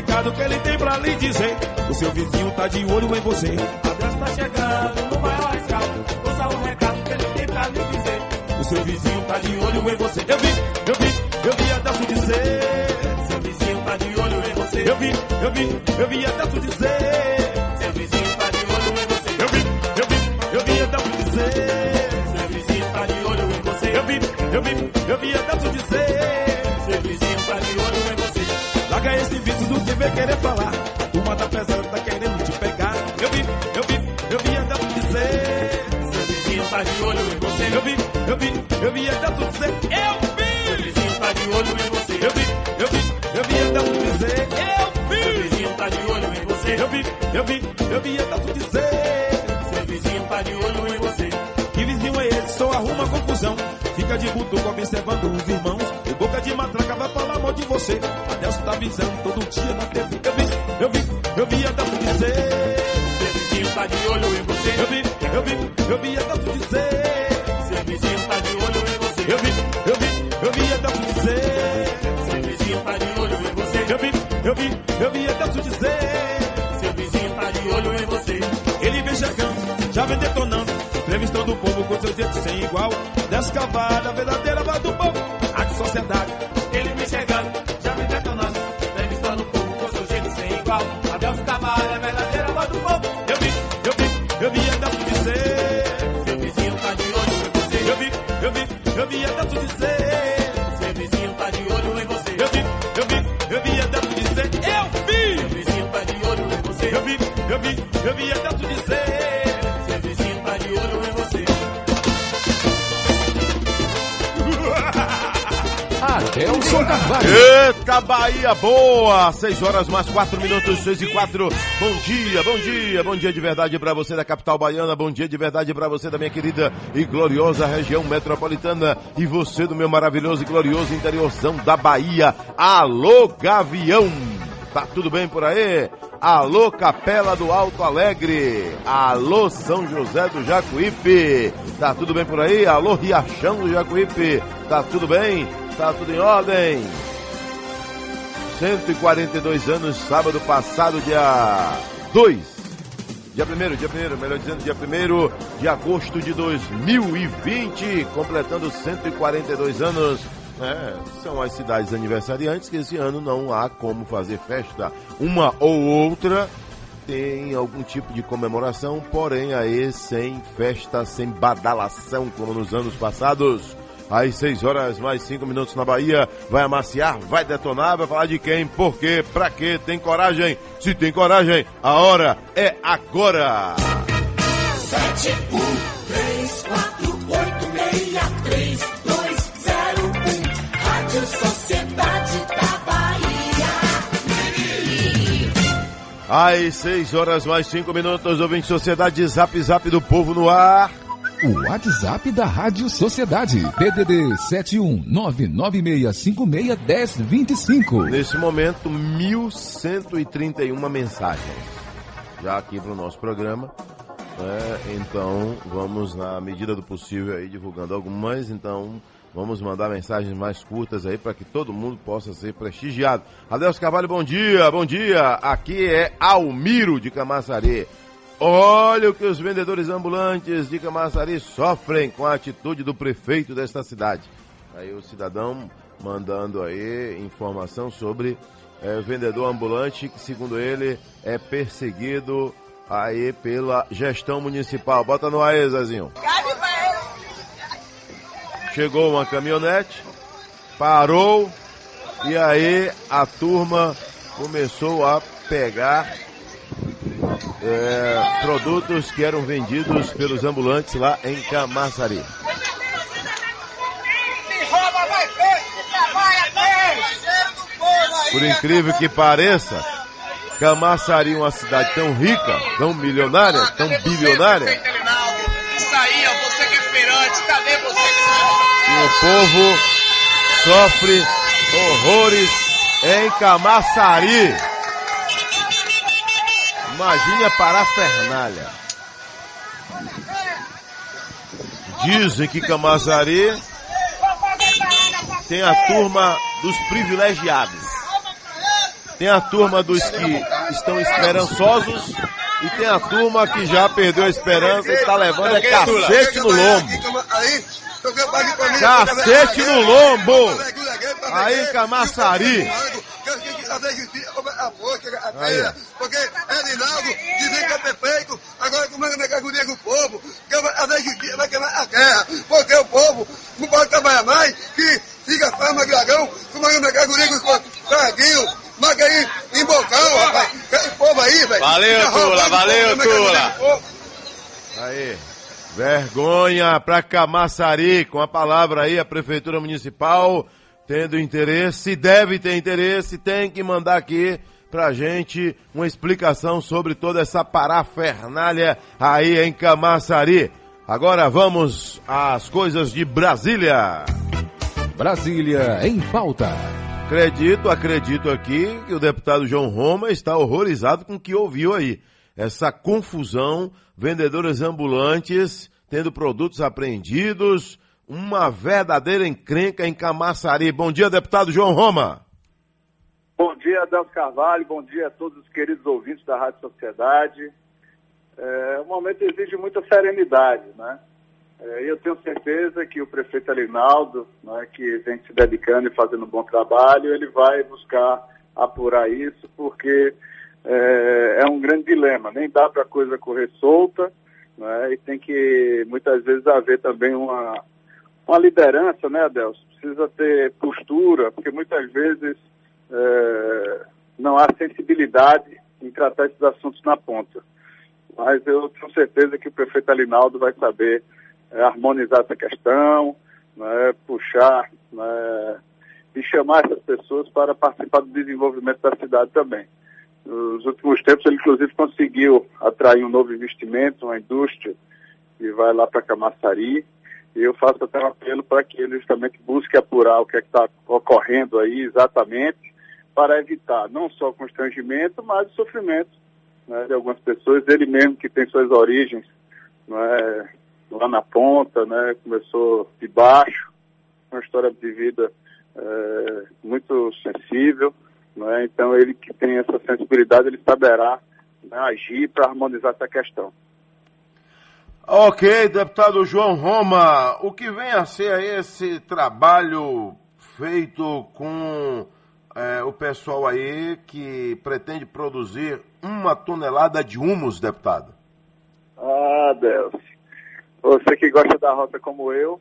recado que ele tem pra lhe dizer. O seu vizinho tá de olho em você. Adesso tá chegando no maior astral. Ouça o recado que ele tem pra lhe dizer. O seu vizinho tá de olho em você. Eu vi, eu vi, eu vi Adesso dizer. Seu vizinho tá de olho em você. Eu vi, eu vi, eu vi Adesso dizer. Seu vizinho tá de olho em você. Eu vi, eu vi, eu vi Adesso dizer. Seu vizinho tá de olho. Eu vi, eu vi, eu vi dizer. Vem querer falar. A turma tá pesando, tá querendo te pegar. Eu vi, eu vi, eu vi Adesso dizer. Seu vizinho tá de olho em você. Eu vi, eu vi, eu vi Adesso dizer. Eu vi. Seu vizinho tá de olho em você. Eu vi, eu vi, eu vi Adesso dizer. Eu vi. Seu vizinho tá de olho em você. Eu vi, eu vi, eu vi Adesso dizer. Seu vizinho tá de olho em você. Que vizinho é esse? Só arruma confusão. Fica de butuco observando os irmãos. E boca de matraca vai falar mal de você. Adelso tá avisando todo dia na TV. Eu vi, eu vi, eu vi Adelso dizer. Seu vizinho tá de olho em você. Eu vi, eu vi, eu vi Adelso dizer. Seu vizinho tá de olho em você. Eu vi, eu vi, eu vi Adelso dizer. Seu vizinho tá de olho em você. Eu vi, eu vi, eu vi Adelso dizer. Seu vizinho tá de olho em você. Ele vem chegando, já vem detonando. Entrevistando o povo com seu jeito sem igual. Descavada, verdadeira Eita Bahia boa! 6 horas mais 4 minutos, 6 e 4. Bom dia, bom dia, bom dia de verdade pra você da capital baiana, bom dia de verdade pra você da minha querida e gloriosa região metropolitana e você do meu maravilhoso e glorioso interiorzão da Bahia. Alô Gavião! Tá tudo bem por aí? Alô Capela do Alto Alegre. Alô São José do Jacuípe. Tá tudo bem por aí? Alô Riachão do Jacuípe. Tá tudo bem? Tá tudo em ordem? 142 anos, sábado passado, dia 2. Dia 1 dia 1 melhor dizendo, dia 1 de agosto de 2020, completando 142 anos. É, são as cidades aniversariantes que esse ano não há como fazer festa. Uma ou outra tem algum tipo de comemoração, porém aí sem festa, sem badalação como nos anos passados. Às 6 horas mais 5 minutos na Bahia, vai amaciar, vai detonar, vai falar de quem, por quê, pra quê, tem coragem? Se tem coragem, a hora é agora! Sete, um, três, quatro, oito, meia, três, dois, zero, um. Rádio Sociedade da Bahia. Às 6 horas mais 5 minutos, ouvinte Sociedade Zap Zap do Povo no ar. O WhatsApp da Rádio Sociedade. DDD 71996561025. Nesse momento, 1131 mensagens. Já aqui para o nosso programa. É, então, vamos, na medida do possível, aí divulgando algumas. Então, vamos mandar mensagens mais curtas aí para que todo mundo possa ser prestigiado. Adelso Carvalho, bom dia, bom dia. Aqui é Almiro de Camaçari. Olha o que os vendedores ambulantes de Camaçari sofrem com a atitude do prefeito desta cidade. Aí o cidadão mandando aí informação sobre é, vendedor ambulante que, segundo ele, é perseguido aí pela gestão municipal. Bota no aí, Zezinho. Chegou uma caminhonete, parou e aí a turma começou a pegar é, produtos que eram vendidos pelos ambulantes lá em Camaçari. Por incrível que pareça, Camaçari é uma cidade tão rica, tão milionária, tão bilionária, é e o povo sofre horrores em Camaçari. Imagine a parafernália. Dizem que Camaçari tem a turma dos privilegiados. Tem a turma dos que estão esperançosos e tem a turma que já perdeu a esperança e está levando é cacete no lombo. Cacete no lombo! Aí Camaçari. Aí. Porque Edinaldo dizem que é perfeito, agora como é que quer com o povo? A justiça vai queimar a terra. Porque o povo não pode trabalhar mais, que siga farma dragão, como é que quer com carguinho, mas aí em bocal, rapaz. Esse povo aí, velho. Valeu, Tula, valeu, Tula. Aí. Vergonha pra Camaçari, com a palavra aí, a Prefeitura Municipal tendo interesse, deve ter interesse, tem que mandar aqui pra gente uma explicação sobre toda essa parafernália aí em Camaçari. Agora vamos às coisas de Brasília. Brasília em pauta. Acredito, acredito aqui que o deputado João Roma está horrorizado com o que ouviu aí. Essa confusão, vendedores ambulantes tendo produtos apreendidos, uma verdadeira encrenca em Camaçari. Bom dia, deputado João Roma. Bom dia, Adelso Carvalho, bom dia a todos os queridos ouvintes da Rádio Sociedade. É, o momento exige muita serenidade, né? É, eu tenho certeza que o prefeito Alinaldo, né, que vem se dedicando e fazendo um bom trabalho, ele vai buscar apurar isso, porque é, é um grande dilema. Nem dá para a coisa correr solta, né, e tem que muitas vezes haver também uma, uma liderança, né, Adelso? Precisa ter postura, porque muitas vezes é, não há sensibilidade em tratar esses assuntos na ponta. Mas eu tenho certeza que o prefeito Alinaldo vai saber é, harmonizar essa questão, né, puxar né, e chamar essas pessoas para participar do desenvolvimento da cidade também. Nos últimos tempos, ele inclusive conseguiu atrair um novo investimento, uma indústria que vai lá para Camaçari, e eu faço até um apelo para que ele justamente busque apurar o que é está ocorrendo aí exatamente, para evitar não só o constrangimento, mas o sofrimento né, de algumas pessoas. Ele mesmo que tem suas origens né, lá na ponta, né, começou de baixo, uma história de vida é, muito sensível. Né, então ele que tem essa sensibilidade, ele saberá né, agir para harmonizar essa questão. Ok, deputado João Roma, o que vem a ser esse trabalho feito com é, o pessoal aí que pretende produzir uma tonelada de humus, deputado? Ah, Deus. Você que gosta da roça como eu,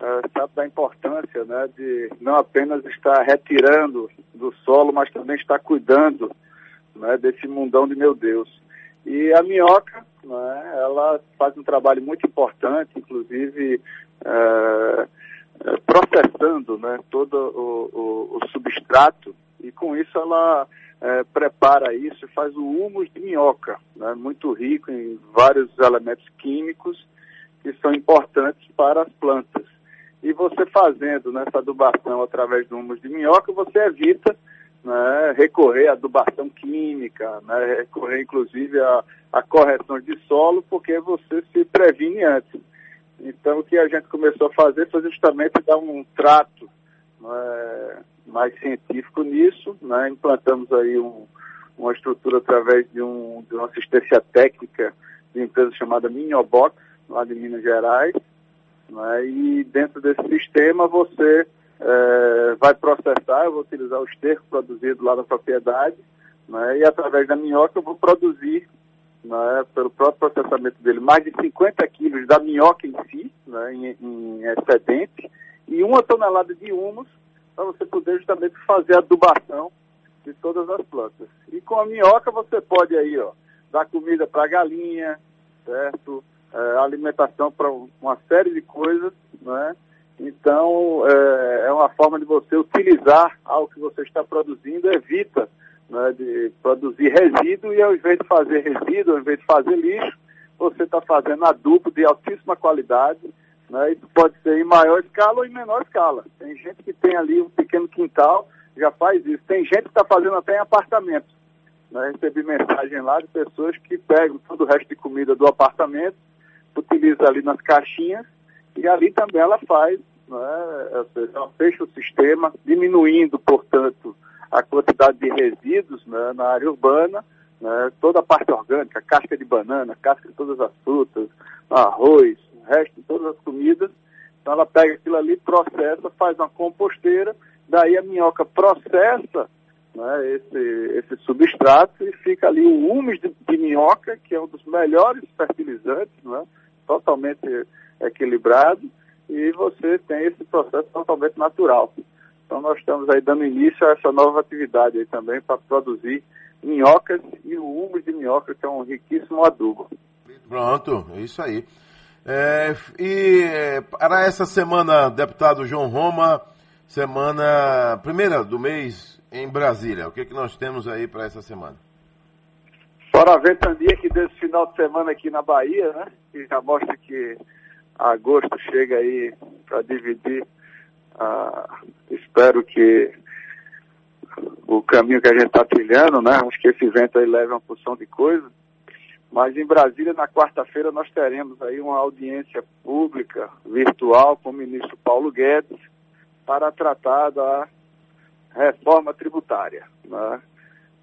uh, sabe da importância né, de não apenas estar retirando do solo, mas também estar cuidando né, desse mundão de meu Deus. E a minhoca, né, ela faz um trabalho muito importante, inclusive é, processando né, todo o, o, o, substrato, e com isso ela é, prepara isso e faz o humus de minhoca, né, muito rico em vários elementos químicos que são importantes para as plantas. E você fazendo nessa adubação através do humus de minhoca, você evita né, recorrer à adubação química, né, recorrer inclusive à, à correção de solo, porque você se previne antes. Então, o que a gente começou a fazer foi justamente dar um trato né, mais científico nisso. Né, implantamos aí um, uma estrutura através de, um, de uma assistência técnica de uma empresa chamada Miniobox, lá de Minas Gerais. Né, e dentro desse sistema você é, vai processar, eu vou utilizar o esterco produzido lá na propriedade, né, e através da minhoca eu vou produzir, né, pelo próprio processamento dele, mais de 50 quilos da minhoca em si, né, em, em excedente, e uma tonelada de humus para você poder justamente fazer adubação de todas as plantas. E com a minhoca você pode aí, ó, dar comida para galinha, certo? É, alimentação para uma série de coisas, né? Então, é, é, uma forma de você utilizar algo que você está produzindo, evita né, de produzir resíduo e ao invés de fazer resíduo, ao invés de fazer lixo, você está fazendo adubo de altíssima qualidade. Né, isso pode ser em maior escala ou em menor escala. Tem gente que tem ali um pequeno quintal, já faz isso. Tem gente que está fazendo até em apartamento. Né, recebi mensagem lá de pessoas que pegam todo o resto de comida do apartamento, utiliza ali nas caixinhas e ali também ela faz né, ela fecha o sistema, diminuindo, portanto, a quantidade de resíduos né, na área urbana, né, toda a parte orgânica, casca de banana, casca de todas as frutas, arroz, resto de todas as comidas. Então ela pega aquilo ali, processa, faz uma composteira, daí a minhoca processa né, esse, esse substrato e fica ali o humus de, de minhoca, que é um dos melhores fertilizantes, né, totalmente equilibrado, e você tem esse processo totalmente natural. Então nós estamos aí dando início a essa nova atividade aí também para produzir minhocas e o humus de minhoca, que é um riquíssimo adubo. Pronto, é isso aí. É, e para essa semana, deputado João Roma, semana primeira do mês em Brasília, o que, que nós temos aí para essa semana? Fora a ventania que desse final de semana aqui na Bahia, né? Que já mostra que agosto chega aí para dividir. Ah, espero que o caminho que a gente está trilhando, né? Acho que esse vento aí leva uma porção de coisa. Mas em Brasília, na quarta-feira, nós teremos aí uma audiência pública virtual com o ministro Paulo Guedes para tratar da reforma tributária. Né?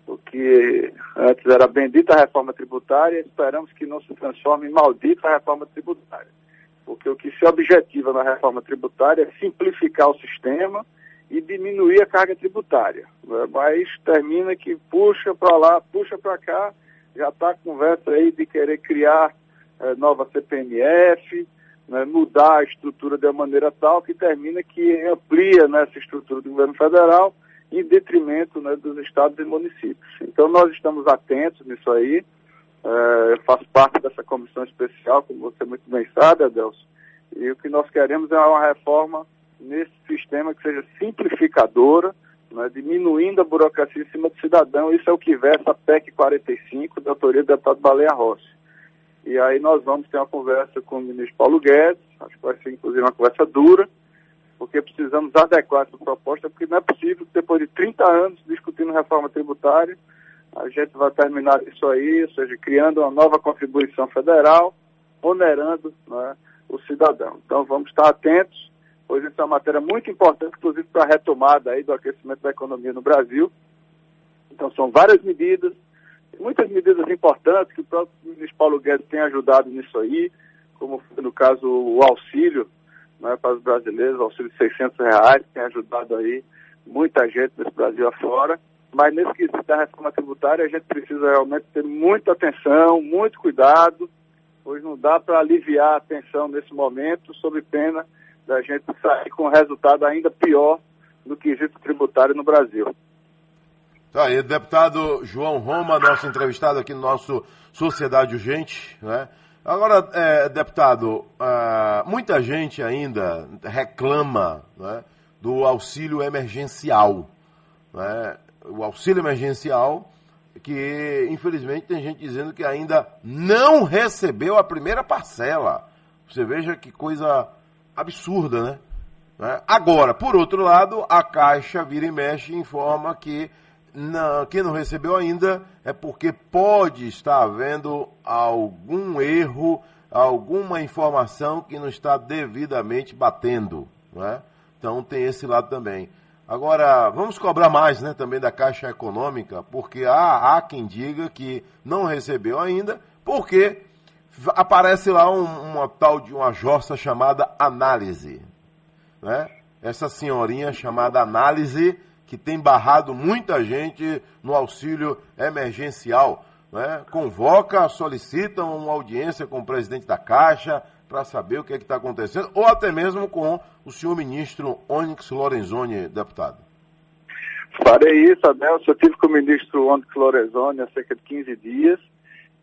O que antes era bendita reforma tributária, esperamos que não se transforme em maldita reforma tributária. Porque o que se objetiva na reforma tributária é simplificar o sistema e diminuir a carga tributária. Mas termina que puxa para lá, puxa para cá, já está a conversa aí de querer criar eh, nova CPMF, né, mudar a estrutura de uma maneira tal que termina que amplia nessa né, estrutura do governo federal em detrimento né, dos estados e municípios. Então nós estamos atentos nisso aí, é, faço parte dessa comissão especial, como você muito bem sabe, Adelson, e o que nós queremos é uma reforma nesse sistema que seja simplificadora, né, diminuindo a burocracia em cima do cidadão. Isso é o que versa a PEC 45, da autoria do deputado Baleia Rossi. E aí nós vamos ter uma conversa com o ministro Paulo Guedes, acho que vai ser inclusive uma conversa dura, porque precisamos adequar essa proposta, porque não é possível que depois de 30 anos discutindo reforma tributária, a gente vai terminar isso aí, ou seja, criando uma nova contribuição federal, onerando né, o cidadão. Então vamos estar atentos, pois isso é uma matéria muito importante, inclusive para a retomada aí do aquecimento da economia no Brasil. Então são várias medidas, muitas medidas importantes que o próprio ministro Paulo Guedes tem ajudado nisso aí, como no caso o auxílio né, para os brasileiros, auxílio de 600 reais, tem ajudado aí muita gente desse Brasil afora. Mas nesse quesito da reforma tributária, a gente precisa realmente ter muita atenção, muito cuidado, pois não dá para aliviar a tensão nesse momento, sob pena da gente sair com um resultado ainda pior no quesito tributário no Brasil. Tá aí, deputado João Roma, nosso entrevistado aqui no nosso Sociedade Urgente, né? Agora, é, deputado, uh, muita gente ainda reclama né, do auxílio emergencial. Né? O auxílio emergencial, que infelizmente tem gente dizendo que ainda não recebeu a primeira parcela. Você veja que coisa absurda, né? né? Agora, por outro lado, a Caixa vira e mexe e informa que não, quem não recebeu ainda é porque pode estar havendo algum erro, alguma informação que não está devidamente batendo. Né? Então tem esse lado também. Agora, vamos cobrar mais né, também da Caixa Econômica, porque há, há quem diga que não recebeu ainda, porque aparece lá um, uma tal de uma jossa chamada análise. Né? Essa senhorinha chamada análise que tem barrado muita gente no auxílio emergencial. Né? Convoca, solicita uma audiência com o presidente da Caixa para saber o que é está acontecendo, ou até mesmo com o senhor ministro Onyx Lorenzoni, deputado. Farei isso, Adelson. Eu tive com o ministro Onyx Lorenzoni há cerca de 15 dias.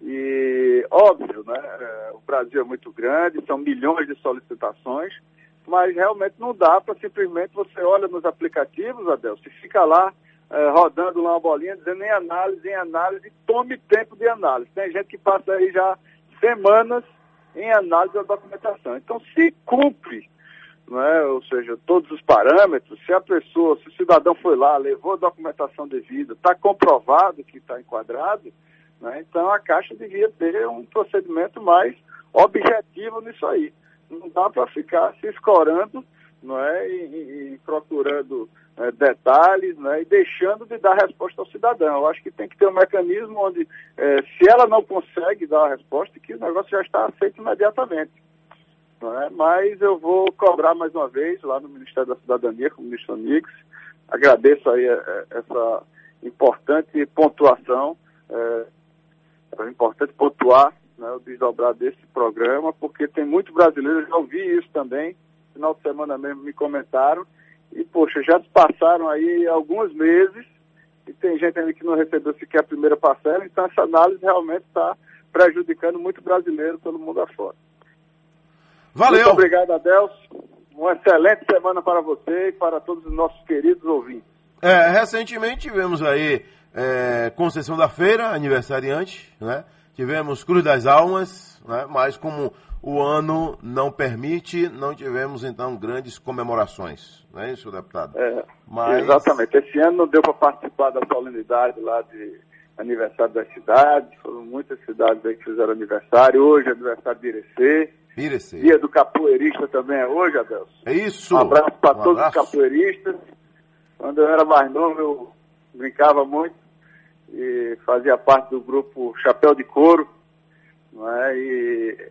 E, óbvio, né, é, o Brasil é muito grande, são milhões de solicitações mas realmente não dá para simplesmente você olha nos aplicativos, Adel, se fica lá é, rodando lá uma bolinha dizendo em análise, em análise, tome tempo de análise. Tem gente que passa aí já semanas em análise da documentação. Então, se cumpre, né, ou seja, todos os parâmetros, se a pessoa, se o cidadão foi lá, levou a documentação devida, está comprovado que está enquadrado, né, então a Caixa devia ter um procedimento mais objetivo nisso aí. Não dá para ficar se escorando não é? E, e- procurando é, detalhes, né? E deixando de dar resposta ao cidadão. Eu acho que tem que ter um mecanismo onde, é, se ela não consegue dar a resposta, que o negócio já está aceito imediatamente. é? Mas eu vou cobrar mais uma vez lá no Ministério da Cidadania, com o ministro Amigos. Agradeço aí é, essa importante pontuação. É, é importante pontuar né, o desdobrar desse programa, porque tem muito brasileiro, eu já ouvi isso também, final de semana mesmo me comentaram, e poxa, já passaram aí alguns meses, e tem gente ainda que não recebeu sequer a primeira parcela, então essa análise realmente está prejudicando muito brasileiro pelo mundo afora. Valeu! Muito obrigado, Adelso. Uma excelente semana para você e para todos os nossos queridos ouvintes. É, recentemente tivemos aí é, Conceição da Feira, aniversariante, né? Tivemos Cruz das Almas, né? mas como o ano não permite, não tivemos então grandes comemorações, não é isso, deputado? É, Mas- Exatamente. Esse ano não deu para participar da solenidade lá de aniversário das cidades. Foram muitas cidades aí que fizeram aniversário. Hoje é aniversário de Irecê. Irecê. Dia do capoeirista também é hoje, Adelso. É isso! Um abraço para Um todos abraço. os capoeiristas. Quando eu era mais novo, eu brincava muito e fazia parte do grupo Chapéu de Couro. É? E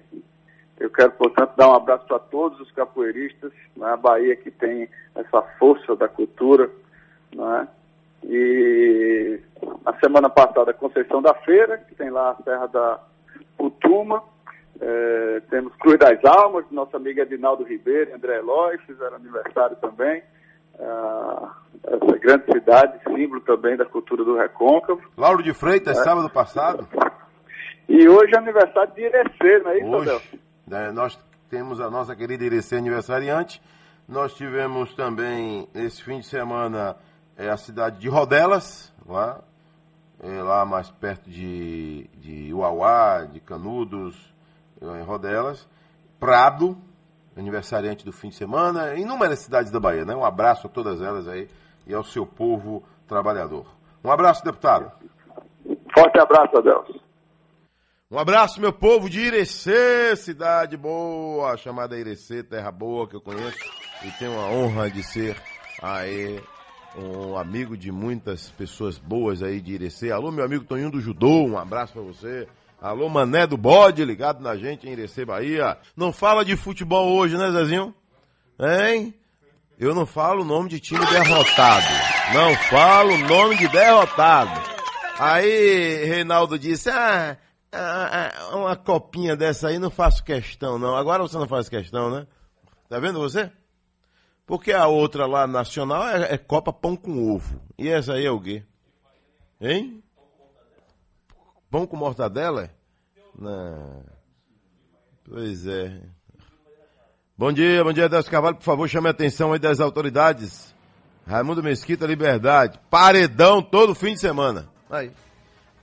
eu quero, portanto, dar um abraço para todos os capoeiristas. Não é? A Bahia que tem essa força da cultura. É? E a semana passada, Conceição da Feira, que tem lá a Serra da Putuma. É, temos Cruz das Almas, nossa amiga Edinaldo Ribeiro André Eloy, fizeram aniversário também. Ah, essa grande cidade, símbolo também da cultura do Recôncavo. Lauro de Freitas, É. sábado passado. E hoje é aniversário de Irecê, não é isso? Hoje, né, nós temos a nossa querida Irecê aniversariante. Nós tivemos também, esse fim de semana, é, a cidade de Rodelas, lá, é, lá mais perto de, de Uauá, de Canudos, é, em Rodelas. Prado, aniversariante do fim de semana. Inúmeras cidades da Bahia, né? Um abraço a todas elas aí e ao seu povo trabalhador. Um abraço, deputado. Forte abraço, Adelso. Um abraço, meu povo de Irecê, cidade boa, chamada Irecê, terra boa que eu conheço e tenho a honra de ser aí um amigo de muitas pessoas boas aí de Irecê. Alô, meu amigo Toninho do Judô, um abraço pra você. Alô, Mané do Bode, ligado na gente em Irecê, Bahia. Não fala de futebol hoje, né, Zezinho? Hein? Eu não falo o nome de time derrotado. Não falo o nome de derrotado. Aí Reinaldo disse: ah, ah, ah, uma copinha dessa aí não faço questão, não. Agora você não faz questão, né? Tá vendo você? Porque a outra lá nacional é, é Copa Pão com Ovo. E essa aí é o quê? Hein? Pão com mortadela? Não. Pois é. Bom dia, bom dia, Décio Carvalho. Por favor, chame a atenção aí das autoridades. Raimundo Mesquita, Liberdade. Paredão todo fim de semana. Aí.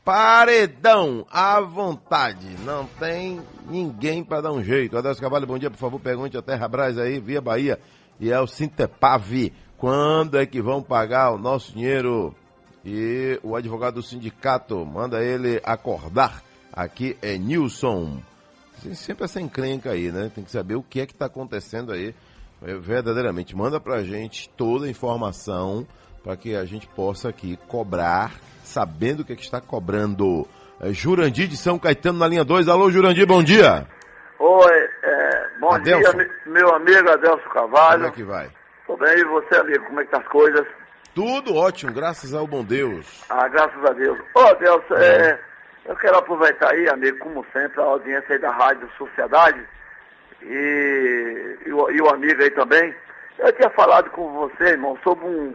Paredão, à vontade. Não tem ninguém para dar um jeito. Adelso Carvalho, bom dia, por favor, pergunte a Terra Brás aí, via Bahia. E é o Sintepave. Quando é que vão pagar o nosso dinheiro? E o advogado do sindicato, manda ele acordar. Aqui é Nilson. Tem sempre essa encrenca aí, né? Tem que saber o que é que está acontecendo aí. É, verdadeiramente, manda pra gente toda a informação para que a gente possa aqui cobrar, sabendo o que, é que está cobrando. É, Jurandir de São Caetano na linha 2. Alô, Jurandir, bom dia. Oi, é, bom Adelson. dia, meu amigo Adelso Como Carvalho. é que vai? Tudo bem, e você, amigo, como é que tá as coisas? Tudo ótimo, graças ao bom Deus. Ah, graças a Deus. Ô, Adelso, é, eu quero aproveitar aí, amigo, como sempre, a audiência aí da Rádio Sociedade e, e, o, e o amigo aí também. Eu tinha falado com você, irmão, sobre um,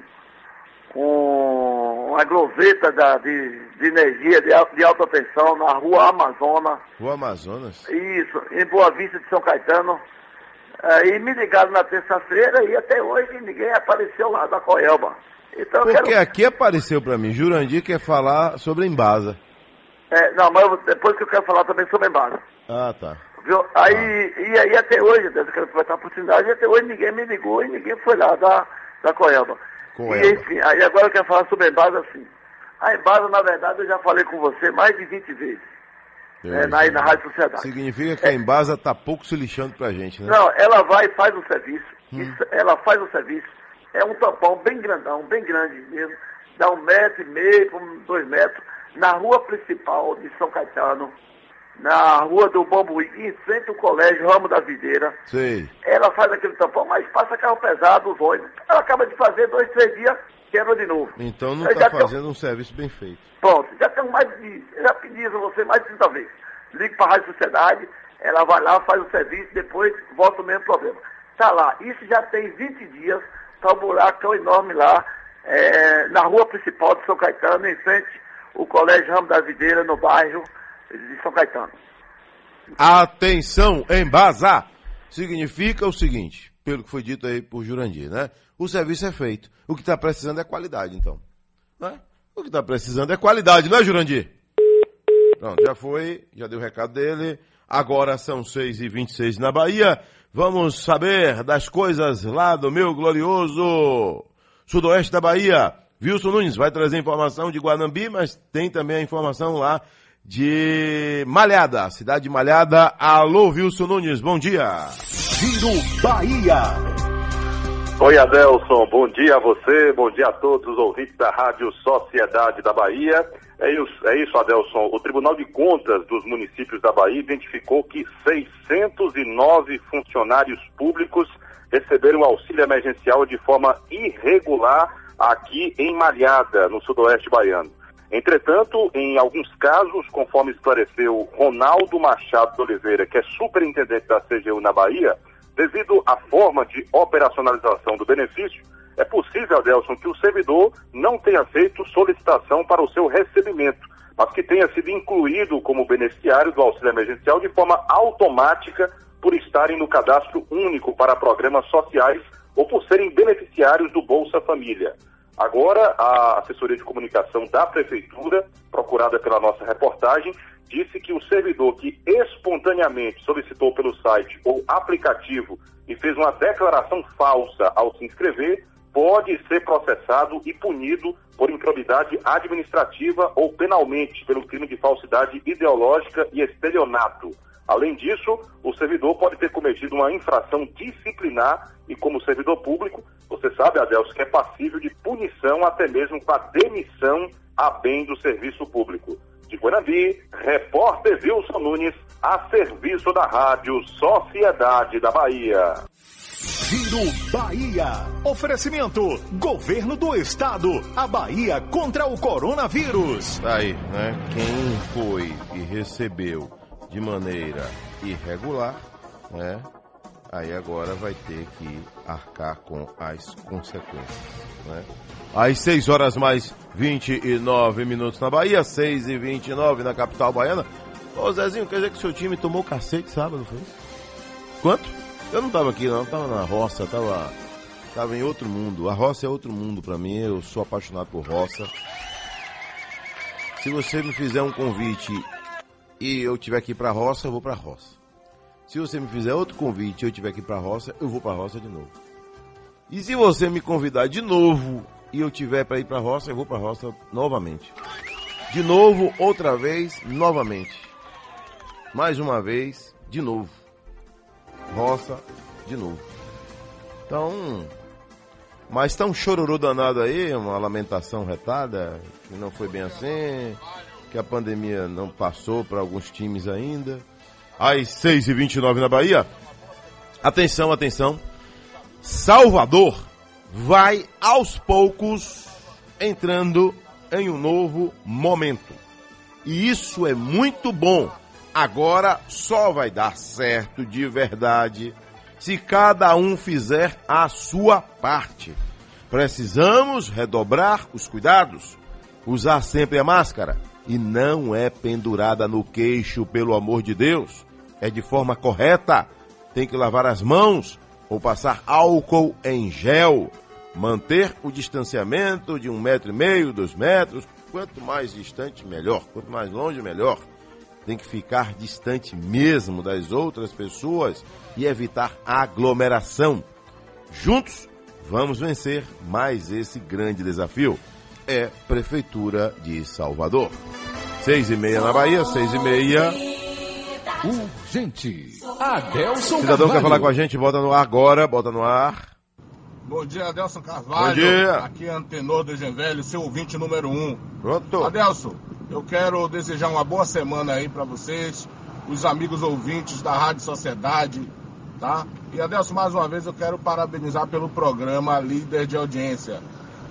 um- uma gloveta da, de, de energia de, de alta tensão na rua Amazônia. O Amazonas. Isso, em Boa Vista de São Caetano. Aí me ligaram na terça-feira e até hoje ninguém apareceu lá da Coelba. Então Porque quero. aqui apareceu para mim, Jurandir quer falar sobre a Embasa. É, não, mas eu- depois que eu quero falar também sobre a Embasa. Ah, tá. Viu? Aí, e aí até hoje, Deus, eu quero aproveitar a oportunidade, e até hoje ninguém me ligou e ninguém foi lá da, da Coelba. Coelba. E enfim, aí agora eu quero falar sobre a Embasa assim. A Embasa, na verdade, eu já falei com você mais de 20 vezes. É, na, na Rádio Sociedade. Significa que a Embasa tá pouco se lixando pra gente, né? Não, ela vai e faz o serviço. Isso, ela faz o serviço, é um tampão bem grandão, bem grande mesmo, dá um metro e meio, dois metros, na rua principal de São Caetano, na rua do Bambuí, em frente ao colégio Ramo da Videira. Sei. Ela faz aquele tampão, mas passa carro pesado, os ônibus. Ela acaba de fazer dois, três dias, quebra de novo. Então não está fazendo um serviço bem feito. Pronto, já tenho mais de. Já pedi isso a você mais de 30 vezes. Ligue para a Rádio Sociedade, ela vai lá, faz o serviço, depois volta o mesmo problema. Tá lá, isso já tem 20 dias, tá um buracão enorme lá, é, na rua principal de São Caetano, em frente ao Colégio Ramo da Videira, no bairro de São Caetano. Atenção, embasar. Significa o seguinte, pelo que foi dito aí por Jurandir, né? O serviço é feito. O que está precisando é qualidade, então. Né? O que está precisando é qualidade, não é, Jurandir? Pronto, já foi, já deu o recado dele. Agora são 6h26 na Bahia. Vamos saber das coisas lá do meu glorioso sudoeste da Bahia. Wilson Nunes vai trazer informação de Guanambi, mas tem também a informação lá de Malhada, cidade de Malhada. Alô, Wilson Nunes, bom dia. Giro Bahia. Oi, Adelson. Bom dia a você, bom dia a todos os ouvintes da Rádio Sociedade da Bahia. É isso, é isso, Adelson. O Tribunal de Contas dos municípios da Bahia identificou que 609 funcionários públicos receberam auxílio emergencial de forma irregular aqui em Malhada, no sudoeste baiano. Entretanto, em alguns casos, conforme esclareceu Ronaldo Machado de Oliveira, que é superintendente da CGU na Bahia, devido à forma de operacionalização do benefício, é possível, Adelson, que o servidor não tenha feito solicitação para o seu recebimento, mas que tenha sido incluído como beneficiário do auxílio emergencial de forma automática por estarem no cadastro único para programas sociais ou por serem beneficiários do Bolsa Família. Agora, a assessoria de comunicação da Prefeitura, procurada pela nossa reportagem, disse que o servidor que espontaneamente solicitou pelo site ou aplicativo e fez uma declaração falsa ao se inscrever, pode ser processado e punido por improbidade administrativa ou penalmente pelo crime de falsidade ideológica e estelionato. Além disso, o servidor pode ter cometido uma infração disciplinar e, como servidor público, você sabe, Adelso, que é passível de punição até mesmo com a demissão a bem do serviço público. De Guanambi, repórter Wilson Nunes, a serviço da Rádio Sociedade da Bahia. Giro Bahia. Oferecimento: Governo do Estado. A Bahia contra o coronavírus. Tá aí, né? Quem foi e recebeu de maneira irregular, né? Aí agora vai ter que arcar com as consequências, né? Às 6 horas mais 29 minutos na Bahia, 6 e 29 na capital baiana. Ô Zezinho, quer dizer que seu time tomou cacete sábado, foi? Quanto? Eu não tava aqui não, tava na roça, tava, tava em outro mundo. A roça é outro mundo pra mim, eu sou apaixonado por roça. Se você me fizer um convite e eu tiver que ir pra roça, eu vou pra roça. Se você me fizer outro convite e eu tiver que ir pra roça, eu vou pra roça de novo. E se você me convidar de novo e eu tiver para ir pra roça, eu vou pra roça novamente. De novo, outra vez, novamente. Mais uma vez, de novo. Roça, de novo. Então, mas tá um chororô danado aí, uma lamentação retada, que não foi bem assim, que a pandemia não passou para alguns times ainda. Às 6h29 na Bahia. Atenção, atenção. Salvador vai aos poucos entrando em um novo momento. E isso é muito bom. Agora só vai dar certo de verdade se cada um fizer a sua parte. Precisamos redobrar os cuidados, usar sempre a máscara e não é pendurada no queixo, pelo amor de Deus. É de forma correta. Tem que lavar as mãos ou passar álcool em gel. Manter o distanciamento de um metro e meio, dois metros. Quanto mais distante, melhor. Quanto mais longe, melhor. Tem que ficar distante mesmo das outras pessoas e evitar aglomeração. Juntos, vamos vencer mais esse grande desafio. É Prefeitura de Salvador. Seis e meia na Bahia, seis e meia. Urgente. Adelson Cidadão quer Carvalho. falar com a gente, bota no ar agora, bota no ar. Bom dia, Adelson Carvalho. Bom dia. Aqui é Antenor do Genvelho, seu ouvinte número um. Pronto. Adelson, eu quero desejar uma boa semana aí pra vocês, os amigos ouvintes da Rádio Sociedade, tá? E Adelson, mais uma vez eu quero parabenizar pelo programa Líder de Audiência.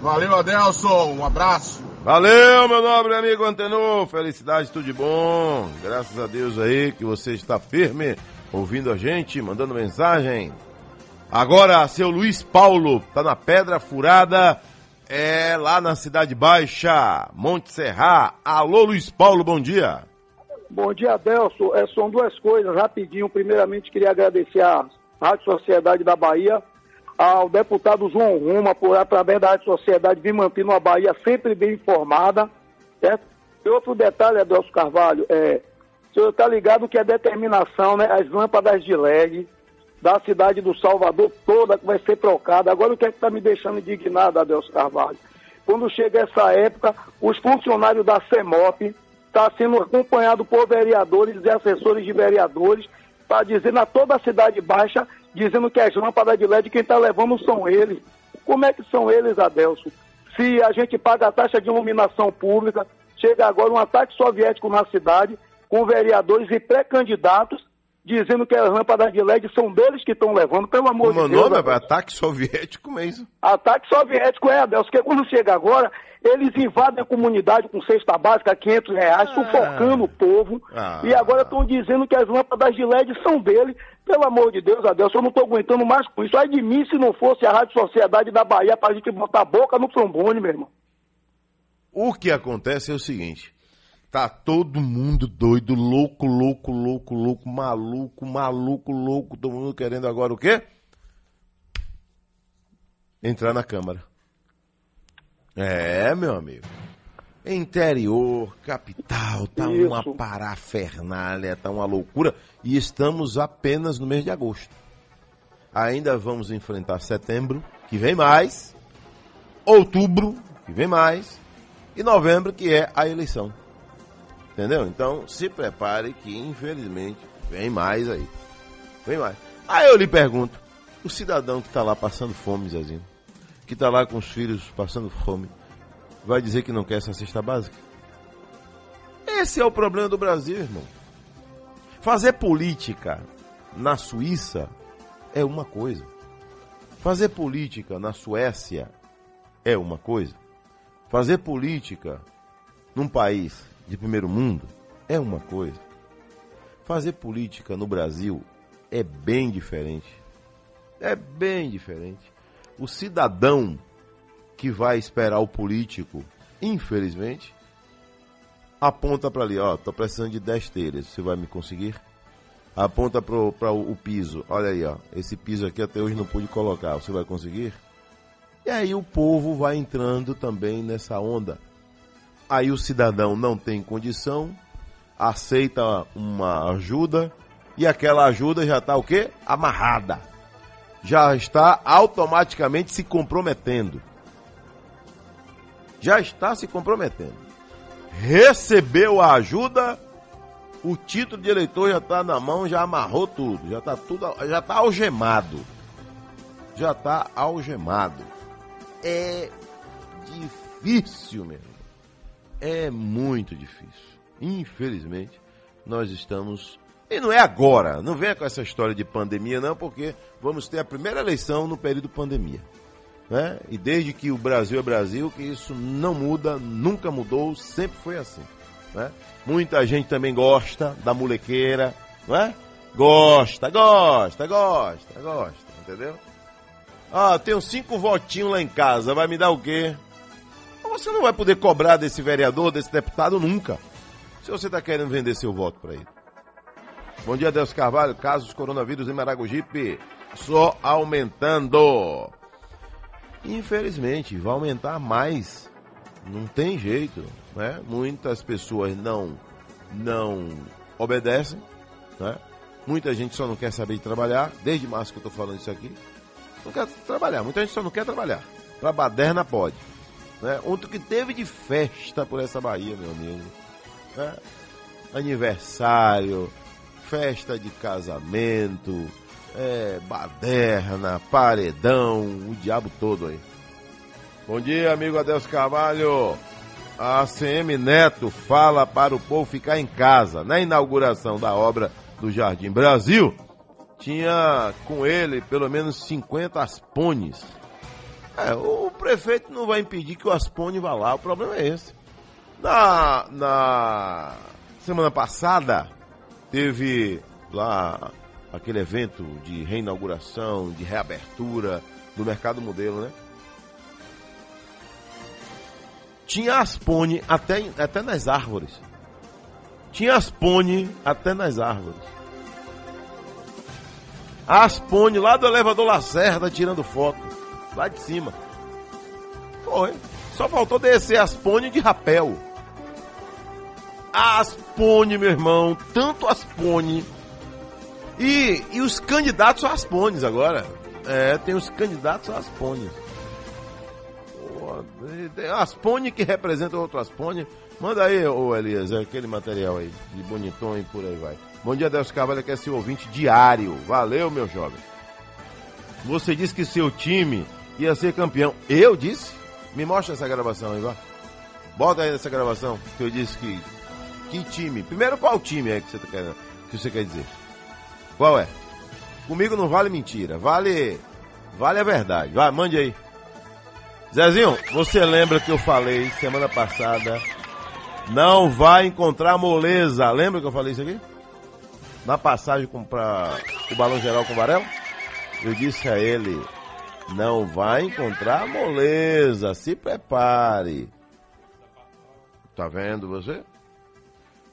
Valeu, Adelson, um abraço. Valeu, meu nobre amigo Antenor. Felicidade, tudo de bom. Graças a Deus aí que você está firme, ouvindo a gente, mandando mensagem. Agora, seu Luiz Paulo, tá na Pedra Furada, é lá na Cidade Baixa, Monte Serra. Alô, Luiz Paulo, bom dia. Bom dia, Adelson. É, são duas coisas, rapidinho. Primeiramente, queria agradecer à Rádio Sociedade da Bahia, ao deputado João Roma, por, através da Rádio Sociedade, vir mantendo a Bahia sempre bem informada. Certo? E outro detalhe, Adelson Carvalho, é, o senhor está ligado que a determinação, né, as lâmpadas de LED da cidade do Salvador toda que vai ser trocada. Agora, o que é que está me deixando indignado, Adelson Carvalho? Quando chega essa época, os funcionários da CEMOP está sendo acompanhado por vereadores e assessores de vereadores, está dizendo a toda a cidade baixa, dizendo que as lâmpadas de LED quem está levando são eles. Como é que são eles, Adelson? Se a gente paga a taxa de iluminação pública, chega agora um ataque soviético na cidade, com vereadores e pré-candidatos, dizendo que as lâmpadas de LED são deles que estão levando, pelo amor Como é o de Deus. nome? Adelson. Ataque soviético mesmo. Ataque soviético é, Adelson, porque quando chega agora, eles invadem a comunidade com cesta básica, 500 reais, sufocando o povo, Ah. e agora estão dizendo que as lâmpadas de LED são dele. Pelo amor de Deus, Adelson, eu não estou aguentando mais com isso. Ai de mim se não fosse a Rádio Sociedade da Bahia pra gente botar a boca no trombone, meu irmão. O que acontece é o seguinte: tá todo mundo doido, louco, louco, louco, louco, maluco, maluco, louco, todo mundo querendo agora o quê? Entrar na Câmara. É, meu amigo. Interior, capital, tá uma Isso. parafernália, tá uma loucura. E estamos apenas no mês de agosto. Ainda vamos enfrentar setembro, que vem mais. Outubro, que vem mais. E novembro, que é a eleição. Entendeu? Então, se prepare que, infelizmente, vem mais aí. Vem mais. Aí eu lhe pergunto, o cidadão que está lá passando fome, Zezinho, que está lá com os filhos passando fome, vai dizer que não quer essa cesta básica? Esse é o problema do Brasil, irmão. Fazer política na Suíça é uma coisa. Fazer política na Suécia é uma coisa. Fazer política num país de primeiro mundo é uma coisa. Fazer política no Brasil é bem diferente. É bem diferente. O cidadão que vai esperar o político, infelizmente, aponta para ali, ó, tô precisando de 10 telhas, você vai me conseguir? Aponta para o piso, olha aí, ó, esse piso aqui até hoje não pude colocar, você vai conseguir? E aí o povo vai entrando também nessa onda. Aí o cidadão não tem condição, aceita uma ajuda e aquela ajuda já está o quê? Amarrada. Já está automaticamente se comprometendo. Já está se comprometendo. Recebeu a ajuda, o título de eleitor já está na mão, já amarrou tudo, já está tudo, já está algemado. Já está algemado. É difícil mesmo. É muito difícil. Infelizmente, nós estamos. E não é agora, não venha com essa história de pandemia, não, porque vamos ter a primeira eleição no período pandemia. Né? E desde que o Brasil é Brasil, que isso não muda, nunca mudou, sempre foi assim. Né? Muita gente também gosta da molequeira, não é? Gosta, gosta, gosta, gosta, entendeu? Ah, tenho cinco votinhos lá em casa, vai me dar o quê? Você não vai poder cobrar desse vereador, desse deputado nunca. Se você está querendo vender seu voto para ele. Bom dia, Deus Carvalho. Casos coronavírus em Maragogipe só aumentando. Infelizmente, vai aumentar mais. Não tem jeito, né? Muitas pessoas não não obedecem, né? Muita gente só não quer saber de trabalhar. Desde março que eu tô falando isso aqui. Não quer trabalhar. Muita gente só não quer trabalhar. Pra baderna pode. Né? Ontem que teve de festa por essa Bahia, meu amigo. Né? Aniversário, festa de casamento, é, baderna, paredão, o diabo todo aí. Bom dia, amigo Adelso Carvalho. A ACM Neto fala para o povo ficar em casa. Na inauguração da obra do Jardim Brasil, tinha com ele pelo menos 50 aspones. É, o prefeito não vai impedir que o aspone vá lá, o problema é esse. Na, na semana passada, teve lá aquele evento de reinauguração, de reabertura do mercado modelo, né? Tinha aspone até, até nas árvores. Tinha aspone até nas árvores. Aspone lá do elevador Lacerda tirando foto. Lá de cima. Foi. Só faltou descer Aspone de rapel. Aspone, meu irmão. Tanto Aspone. E, e os candidatos a Aspones agora. É, tem os candidatos a Aspones. Tem Aspone que representa outro Aspone. Manda aí, ô Elias, aquele material aí, de bonitão e por aí vai. Bom dia, Deus Carvalho, que é seu ouvinte diário. Valeu, meu jovem. Você disse que seu time ia ser campeão. Eu disse? Me mostra essa gravação vá. Bota aí essa gravação que eu disse que. Que time? Primeiro, qual time é que você, tá quer, que você quer dizer? Qual é? Comigo não vale mentira, vale. Vale a verdade. Vai, mande aí. Zezinho, você lembra que eu falei semana passada? Não vai encontrar moleza. Lembra que eu falei isso aqui? Na passagem para o Balão Geral com o Varela? Eu disse a ele: não vai encontrar moleza, se prepare. Tá vendo você?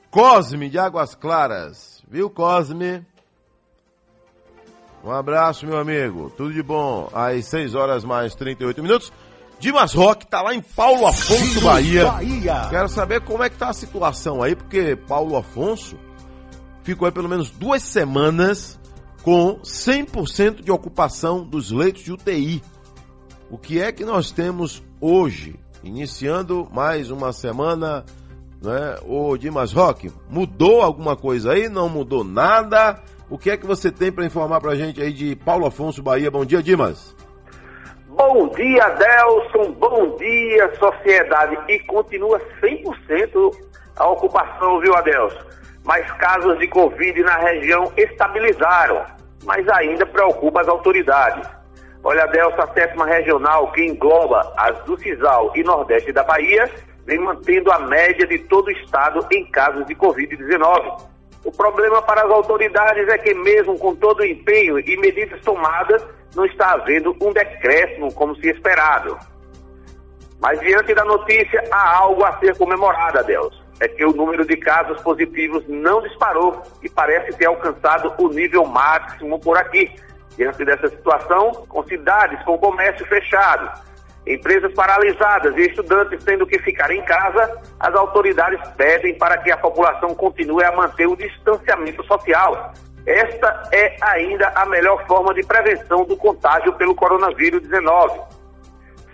Cosme de Águas Claras, viu Cosme? Um abraço, meu amigo. Tudo de bom. Às 6 horas mais 38 minutos. Dimas Rock tá lá em Paulo Afonso, Bahia. Bahia. Quero saber como é que tá a situação aí, porque Paulo Afonso ficou aí pelo menos duas semanas com 100% de ocupação dos leitos de UTI. O que é que nós temos hoje, iniciando mais uma semana, né? O Dimas Rock, mudou alguma coisa aí? Não mudou nada? O que é que você tem para informar para a gente aí de Paulo Afonso, Bahia? Bom dia, Dimas. Bom dia, Delson. Bom dia, sociedade. E continua 100% a ocupação, viu, Adelson? Mas casos de Covid na região estabilizaram, mas ainda preocupa as autoridades. Olha, a sétima regional, que engloba as do Cisal e Nordeste da Bahia, vem mantendo a média de todo o estado em casos de Covid-19. O problema para as autoridades é que, mesmo com todo o empenho e medidas tomadas, não está havendo um decréscimo como se esperado. Mas diante da notícia, há algo a ser comemorado, Deus. É que o número de casos positivos não disparou e parece ter alcançado o nível máximo por aqui. Diante dessa situação, com cidades com comércio fechado, empresas paralisadas e estudantes tendo que ficar em casa, as autoridades pedem para que a população continue a manter o distanciamento social. Esta é ainda a melhor forma de prevenção do contágio pelo coronavírus 19.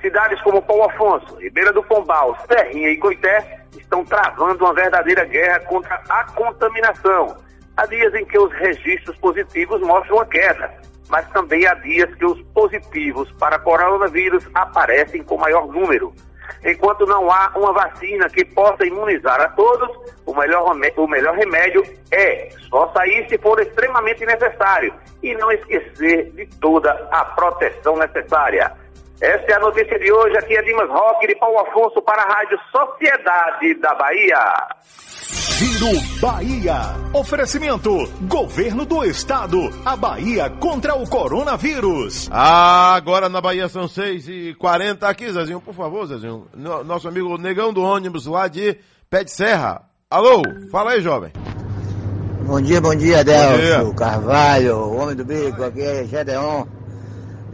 Cidades como Paulo Afonso, Ribeira do Pombal, Serrinha e Coité estão travando uma verdadeira guerra contra a contaminação. Há dias em que os registros positivos mostram uma queda, mas também há dias que os positivos para coronavírus aparecem com maior número. Enquanto não há uma vacina que possa imunizar a todos, o melhor, o melhor remédio é só sair se for extremamente necessário e não esquecer de toda a proteção necessária. Esta é a notícia de hoje. Aqui é Dimas Roque de Paulo Afonso para a Rádio Sociedade da Bahia. Giro Bahia. Oferecimento: Governo do Estado. A Bahia contra o coronavírus. Agora na Bahia são 6h40. Aqui, Zezinho, por favor, Zezinho. Nosso amigo Negão do ônibus lá de Pé de Serra. Alô, fala aí, jovem. Bom dia, bom dia, Adelso, Carvalho, o homem do bico, aqui é Gedeon,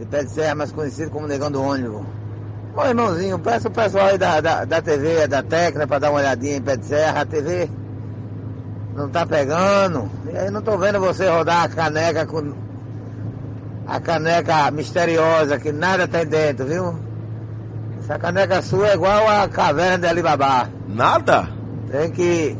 de Pé de Serra, mais conhecido como Negão do ônibus. Ô irmãozinho, peça o pessoal aí da, da, da TV, da Tecna, para dar uma olhadinha em Pé de Serra, a TV não tá pegando. E aí não tô vendo você rodar a caneca com. A caneca misteriosa que nada tem dentro, viu? Essa caneca sua é igual a caverna de Alibaba. Nada? Tem que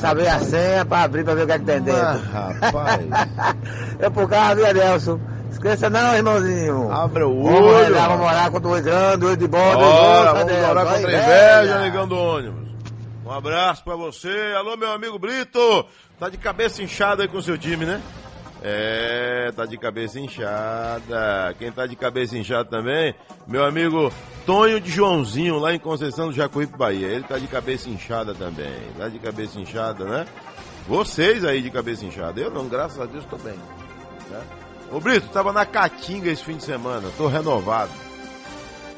Saber a senha pra abrir pra ver o que é que tem dentro. rapaz. Eu por causa, viu, Adelson? Esqueça não, irmãozinho. Abre o Vamos olho. rezar, vamos orar contra o grande, o de bom, Bora, vamos orar contra a inveja, negão do ônibus. Um abraço pra você. Alô, meu amigo Brito. Tá de cabeça inchada aí com o seu time, né? É, tá de cabeça inchada. Quem tá de cabeça inchada também, meu amigo Tonho de Joãozinho, lá em Conceição do Jacuípe, Bahia. Ele tá de cabeça inchada também. Tá de cabeça inchada, né? Vocês aí de cabeça inchada. Eu não, graças a Deus tô bem. Ô Brito, tava na Caatinga esse fim de semana. Tô renovado.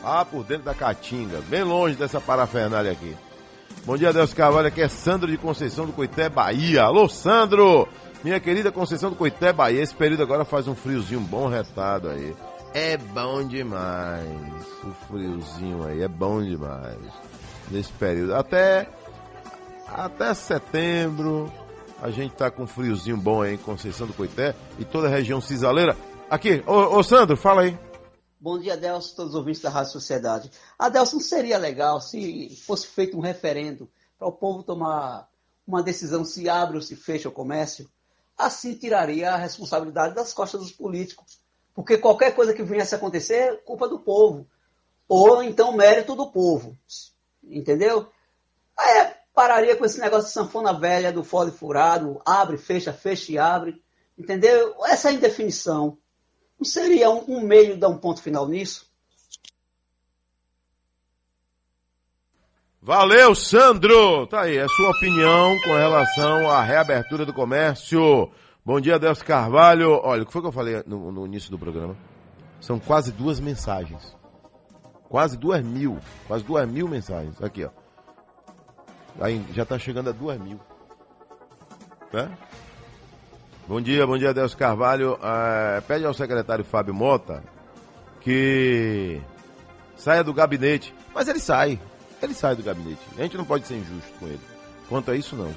Ah, por dentro da Caatinga, bem longe dessa parafernália aqui. Bom dia, Deus Carvalho. Aqui é Sandro de Conceição do Coité, Bahia. Alô, Sandro! Minha querida Conceição do Coité, Bahia. Esse período agora faz um friozinho bom retado aí. É bom demais. O friozinho aí é bom demais. Nesse período. Até, até setembro, a gente tá com um friozinho bom aí em Conceição do Coité e toda a região cisaleira. Aqui, ô, ô Sandro, fala aí. Bom dia, Adelson, todos os ouvintes da Rádio Sociedade. Adelson, seria legal se fosse feito um referendo para o povo tomar uma decisão se abre ou se fecha o comércio? Assim tiraria a responsabilidade das costas dos políticos. Porque qualquer coisa que viesse a acontecer é culpa do povo. Ou então mérito do povo. Entendeu? Aí pararia com esse negócio de sanfona velha do fole furado, abre, fecha, fecha e abre. Entendeu? Essa indefinição. Não seria um, um meio dar um ponto final nisso? Valeu, Sandro! Tá aí, a sua opinião com relação à reabertura do comércio. Bom dia, Deus Carvalho. Olha, o que foi que eu falei no, no início do programa? São quase duas mensagens. Quase duas mil. Quase duas mil mensagens. Aqui, ó. Aí já tá chegando a duas mil. Tá? Bom dia, bom dia, Deus Carvalho. Ah, pede ao secretário Fábio Mota que saia do gabinete. Mas ele sai. Ele sai do gabinete. A gente não pode ser injusto com ele. Quanto a isso, não.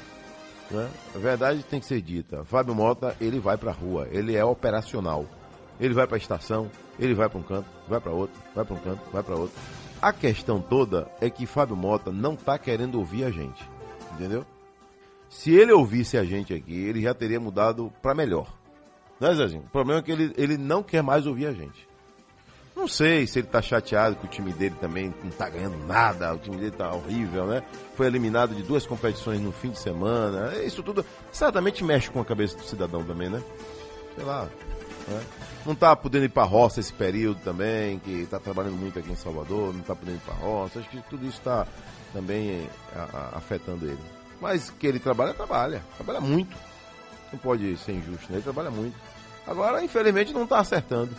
Né? A verdade tem que ser dita. Fábio Mota, ele vai pra rua. Ele é operacional. Ele vai pra estação, ele vai para um canto, vai para outro, vai para um canto, vai para outro. A questão toda é que Fábio Mota não tá querendo ouvir a gente. Entendeu? Se ele ouvisse a gente aqui, ele já teria mudado para melhor. Não é, Zezinho? O problema é que ele, ele não quer mais ouvir a gente. Não sei se ele tá chateado que o time dele também não tá ganhando nada, o time dele tá horrível, né? Foi eliminado de duas competições no fim de semana. Isso tudo certamente mexe com a cabeça do cidadão também, né? Sei lá. Né? Não tá podendo ir pra roça esse período também, que tá trabalhando muito aqui em Salvador, não tá podendo ir pra roça. Acho que tudo isso tá também a, a, afetando ele. Mas que ele trabalha, trabalha. Trabalha muito. Não pode ser injusto, né? Ele trabalha muito. Agora, infelizmente, não tá acertando.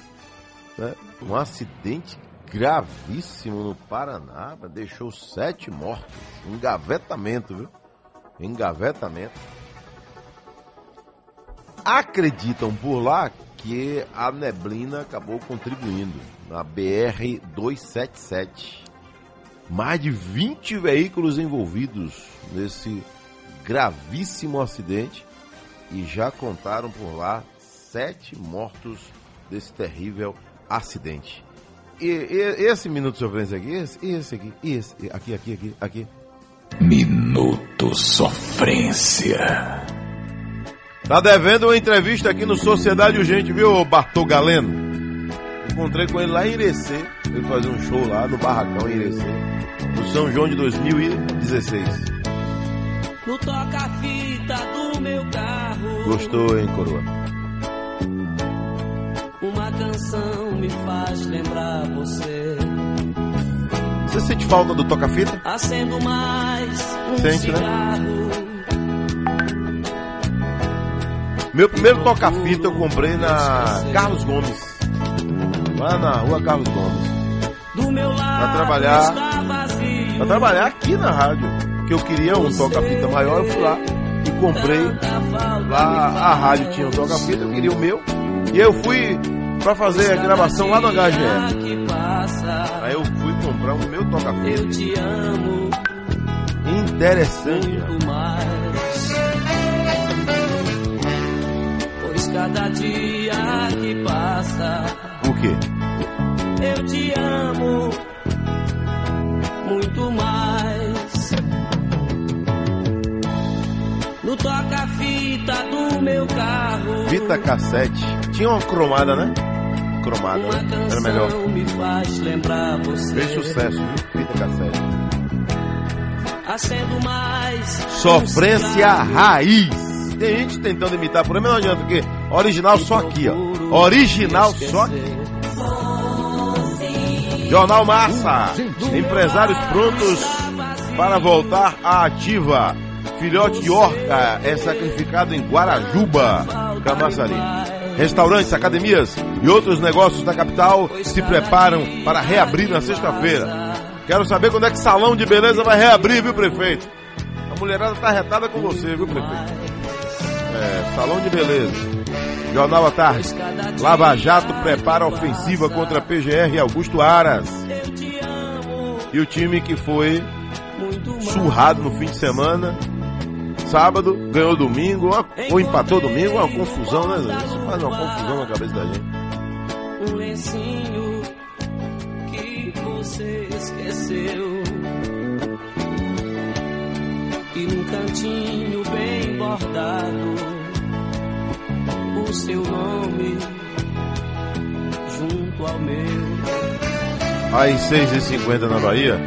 Né? Um acidente gravíssimo no Paraná deixou sete mortos. Engavetamento, viu? Engavetamento. Acreditam por lá que a neblina acabou contribuindo na BR 277. Mais de 20 veículos envolvidos nesse gravíssimo acidente e já contaram por lá sete mortos desse terrível acidente. E, e, esse minuto de sofrência aqui, esse, esse aqui, esse, aqui, aqui, aqui, aqui. Minuto Sofrência. Tá devendo uma entrevista aqui no Sociedade Urgente, viu, Bartol Galeno? Encontrei com ele lá em Irecê. Ele fazia um show lá no Barracão em Irecê. No São João de 2016. No toca-fita do meu carro. Gostou, hein, coroa? Uma canção me faz lembrar você. Você sente falta do toca-fita? Acendo mais um Sente, né? Meu primeiro toca-fita eu comprei na Carlos Gomes. Lá na rua Carlos Gomes. Pra trabalhar. Pra trabalhar aqui na rádio. Que eu queria um toca-fita maior, eu fui lá e comprei. Lá a rádio tinha um toca-fita, eu queria o meu. E eu fui pra fazer a gravação lá no HGE. Aí eu fui comprar o meu toca-fita. Interessante. né? cada dia que passa. O quê? Eu te amo muito mais. No toca-fita do meu carro. Vita cassete. Tinha uma cromada, né? Cromada, uma né? Era melhor. me faz lembrar você. Fez sucesso, viu? Vita cassete. Acendo mais. Sofrência raiz. Tem gente tentando imitar por aí, não adianta, porque original só aqui, ó. Original só aqui. Jornal Massa. Empresários prontos para voltar à ativa. Filhote de orca é sacrificado em Guarajuba, Camaçari. Restaurantes, academias e outros negócios da capital se preparam para reabrir na sexta-feira. Quero saber quando é que salão de beleza vai reabrir, viu, prefeito? A mulherada tá retada com você, viu, prefeito? É, salão de beleza. Jornal à tarde. Lava Jato prepara ofensiva contra PGR e Augusto Aras. E o time que foi surrado no fim de semana. Sábado, ganhou domingo, ou empatou domingo, uma confusão, né? Isso faz uma confusão na cabeça da gente. Um lencinho que você esqueceu. E num cantinho bem bordado, o seu nome junto ao meu. Às 6h50 na Bahia.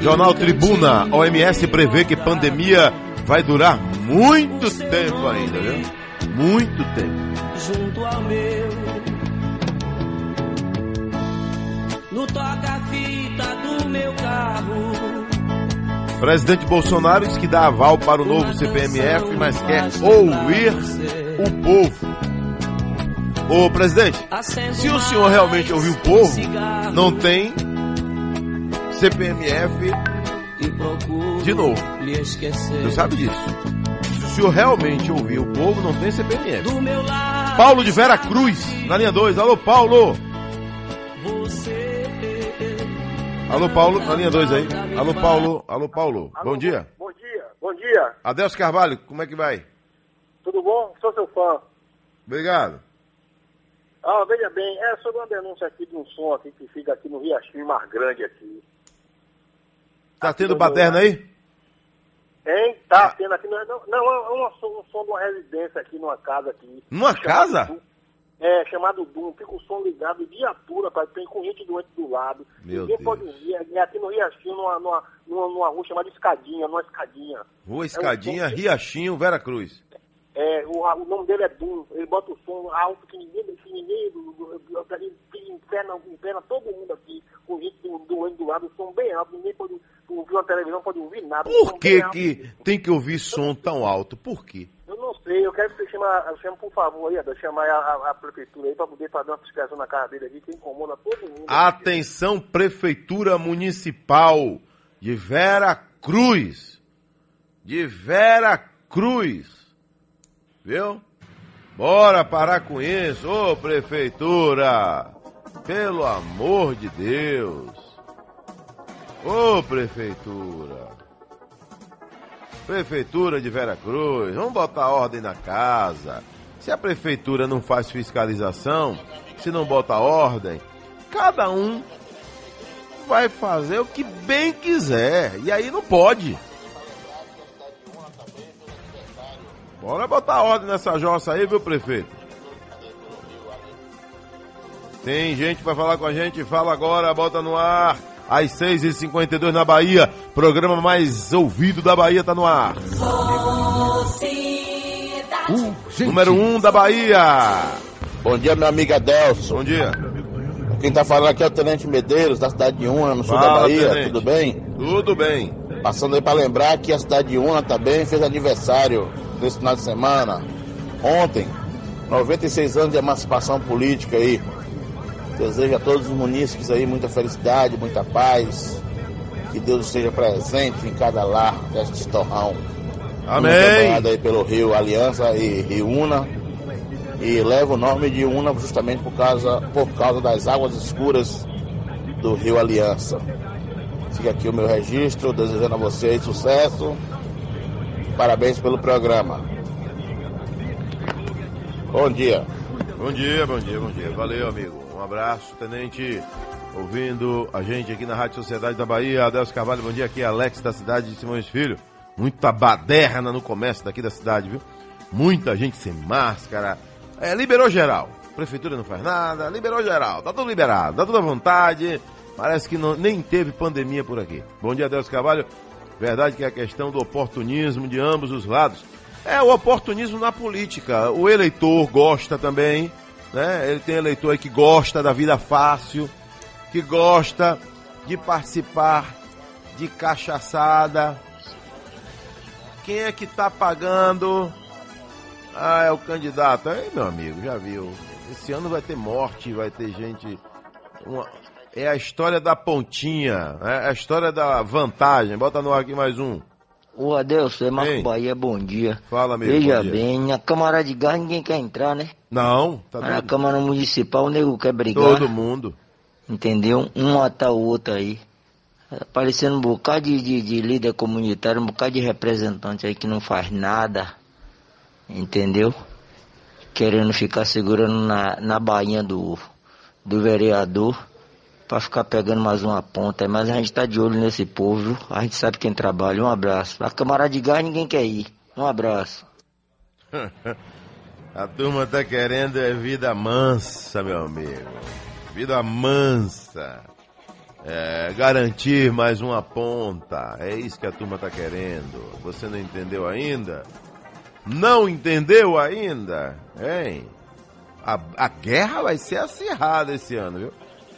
Jornal Tribuna, OMS prevê que pandemia vai durar muito tempo ainda, viu? Muito tempo. junto ao meu. No toca-fita do meu carro, Presidente Bolsonaro diz que dá aval para o novo CPMF, mas quer ouvir o povo. Ô presidente, se o senhor realmente ouvir o povo, não tem CPMF de novo. Você sabe disso. Se o senhor realmente ouvir o povo, não tem CPMF. Do meu lado, Paulo de Vera Cruz, na linha 2. Alô, Paulo. você. Alô, Paulo, na linha 2 aí. Alô, Paulo. Alô, Paulo. Bom dia. Bom dia, bom dia. Adelso Carvalho, como é que vai? Tudo bom? Sou seu fã. Obrigado. Ah, veja bem, é sobre uma denúncia aqui de um som aqui que fica aqui no Riachinho Mar Grande aqui. Tá tendo baderna aí? Hein? Tá tendo aqui. Não, não, não, é som- um som de uma residência aqui, numa casa aqui. Numa casa? Dum. É, chamado Dum. Fica o som ligado o dia puro, rapaz. Tem com gente doente do lado. Meu Ninguém Deus. pode ouvir. É aqui no Riachinho, numa, numa, numa, numa rua chamada Escadinha, numa escadinha. Rua Escadinha, Riachinho, Vera Cruz. É, o, o nome dele é Dum. Ele bota o som alto que ninguém, que ninguém do, interna, interna todo mundo aqui, com gente do, do, do lado, o som bem alto, ninguém pode ouvir uma televisão, pode ouvir nada. o Por que que tem que ouvir som tão alto? Por quê? Eu não sei, eu quero que você chame, chame por favor aí, Adão, chamar a, a, a prefeitura aí para poder fazer uma fiscalização na casa dele aqui, que incomoda todo mundo. Atenção, Prefeitura Municipal de Vera Cruz. De Vera Cruz. Viu? Bora parar com isso, ô Prefeitura. Pelo amor de Deus. Ô Prefeitura. Prefeitura de Vera Cruz, vamos botar ordem na casa. Se a prefeitura não faz fiscalização, se não bota ordem, cada um vai fazer o que bem quiser. E aí não pode. Bora botar ordem nessa jossa aí, viu, prefeito? Tem gente vai falar com a gente, fala agora, bota no ar. Às 6h52 na Bahia, programa mais ouvido da Bahia tá no ar. Número 1 um da Bahia. Bom dia, meu amigo Adelson. Bom dia. Quem tá falando aqui é o Tenente Medeiros, da cidade de Una, no sul Fala, da Bahia. tenente. Tudo bem? Tudo bem. Passando aí pra lembrar que a cidade de Una também fez aniversário nesse final de semana. Ontem, 96 anos de emancipação política aí. Desejo a todos os munícipes aí muita felicidade, muita paz. Que Deus esteja presente em cada lar deste torrão. Amém. Banhada aí pelo rio Aliança e Rio Una. E leva o nome de Una justamente por causa, por causa das águas escuras do rio Aliança. Fica aqui o meu registro, desejando a vocês sucesso. Parabéns pelo programa. Bom dia. Bom dia, bom dia, bom dia. Valeu, amigo. Um abraço, tenente. Ouvindo a gente aqui na Rádio Sociedade da Bahia. Adelso Carvalho, bom dia. Aqui é Alex da cidade de Simões Filho. Muita baderna no comércio daqui da cidade, viu? Muita gente sem máscara. É, liberou geral. Prefeitura não faz nada, liberou geral. Tá tudo liberado, tá tudo à vontade. Parece que não, nem teve pandemia por aqui. Bom dia, Deus Carvalho. Verdade que é a questão do oportunismo de ambos os lados. É o oportunismo na política. O eleitor gosta também, né? Ele tem eleitor aí que gosta da vida fácil, que gosta de participar de cachaçada. Quem é que tá pagando? Ah, é o candidato. Aí, meu amigo, já viu. Esse ano vai ter morte, vai ter gente. Uma... É a história da pontinha, é a história da vantagem. Bota no ar aqui mais um. Ô Adelson, é Marco Ei. Bahia, bom dia. Fala, amigo. Veja bem, na Câmara de Gás ninguém quer entrar, né? Não, tá Mas na. Câmara Municipal o nego quer brigar. Todo mundo. Entendeu? Um matar o outro aí. Aparecendo um bocado de, de, de líder comunitário, um bocado de representante aí que não faz nada. Entendeu? Querendo ficar segurando na, na bainha do, do vereador pra ficar pegando mais uma ponta. Mas a gente tá de olho nesse povo, viu? A gente sabe quem trabalha. Um abraço. A Câmara de Gás ninguém quer ir. Um abraço. A turma tá querendo é vida mansa, meu amigo. Vida mansa. É, garantir mais uma ponta. É isso que a turma tá querendo. Você não entendeu ainda? Não entendeu ainda? Hein? A, a guerra vai ser acirrada esse ano, viu?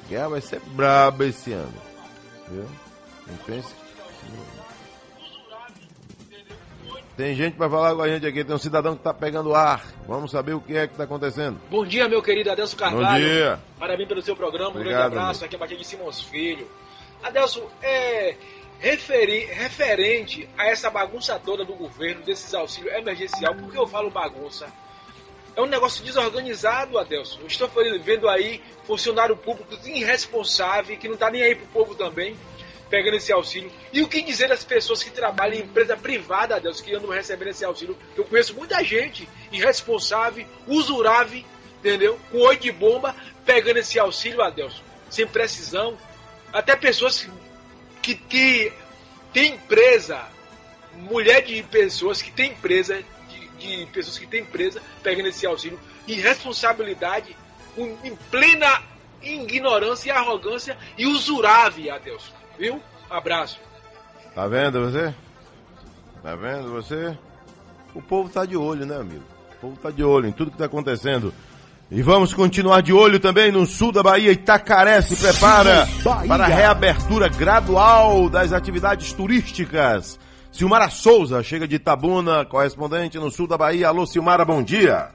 Guerra vai ser braba esse ano. Viu? Não pense. Tem gente pra falar com a gente aqui, tem um cidadão que tá pegando ar. Vamos saber o que é que tá acontecendo. Bom dia, meu querido Adelso Carvalho. Bom dia. Parabéns pelo seu programa, um Obrigado, grande abraço. amigo. Aqui é Batia de Simões Filho. Adelso, é referi- referente a essa bagunça toda do governo, desses auxílios emergencial, por que eu falo bagunça? É um negócio desorganizado, Adelso. Eu estou vendo aí funcionário público irresponsável, que não está nem aí pro povo também, pegando esse auxílio. E o que dizer das pessoas que trabalham em empresa privada, Adelso, que andam recebendo esse auxílio? Eu conheço muita gente irresponsável, usurável, entendeu? Com oi de bomba, pegando esse auxílio, Adelso, sem precisão. Até pessoas que, que tem empresa, mulher de pessoas que tem empresa, de, pessoas que tem empresa, pegando esse auxílio, irresponsabilidade, em plena ignorância e arrogância e usurável, Adelso. Viu? Abraço. Tá vendo você? Tá vendo você? O povo tá de olho, né, amigo? O povo tá de olho em tudo que tá acontecendo. E vamos continuar de olho também no sul da Bahia. Itacaré se prepara Bahia. para a reabertura gradual das atividades turísticas. Silmara Souza chega de Itabuna, correspondente no sul da Bahia. Alô, Silmara, bom dia.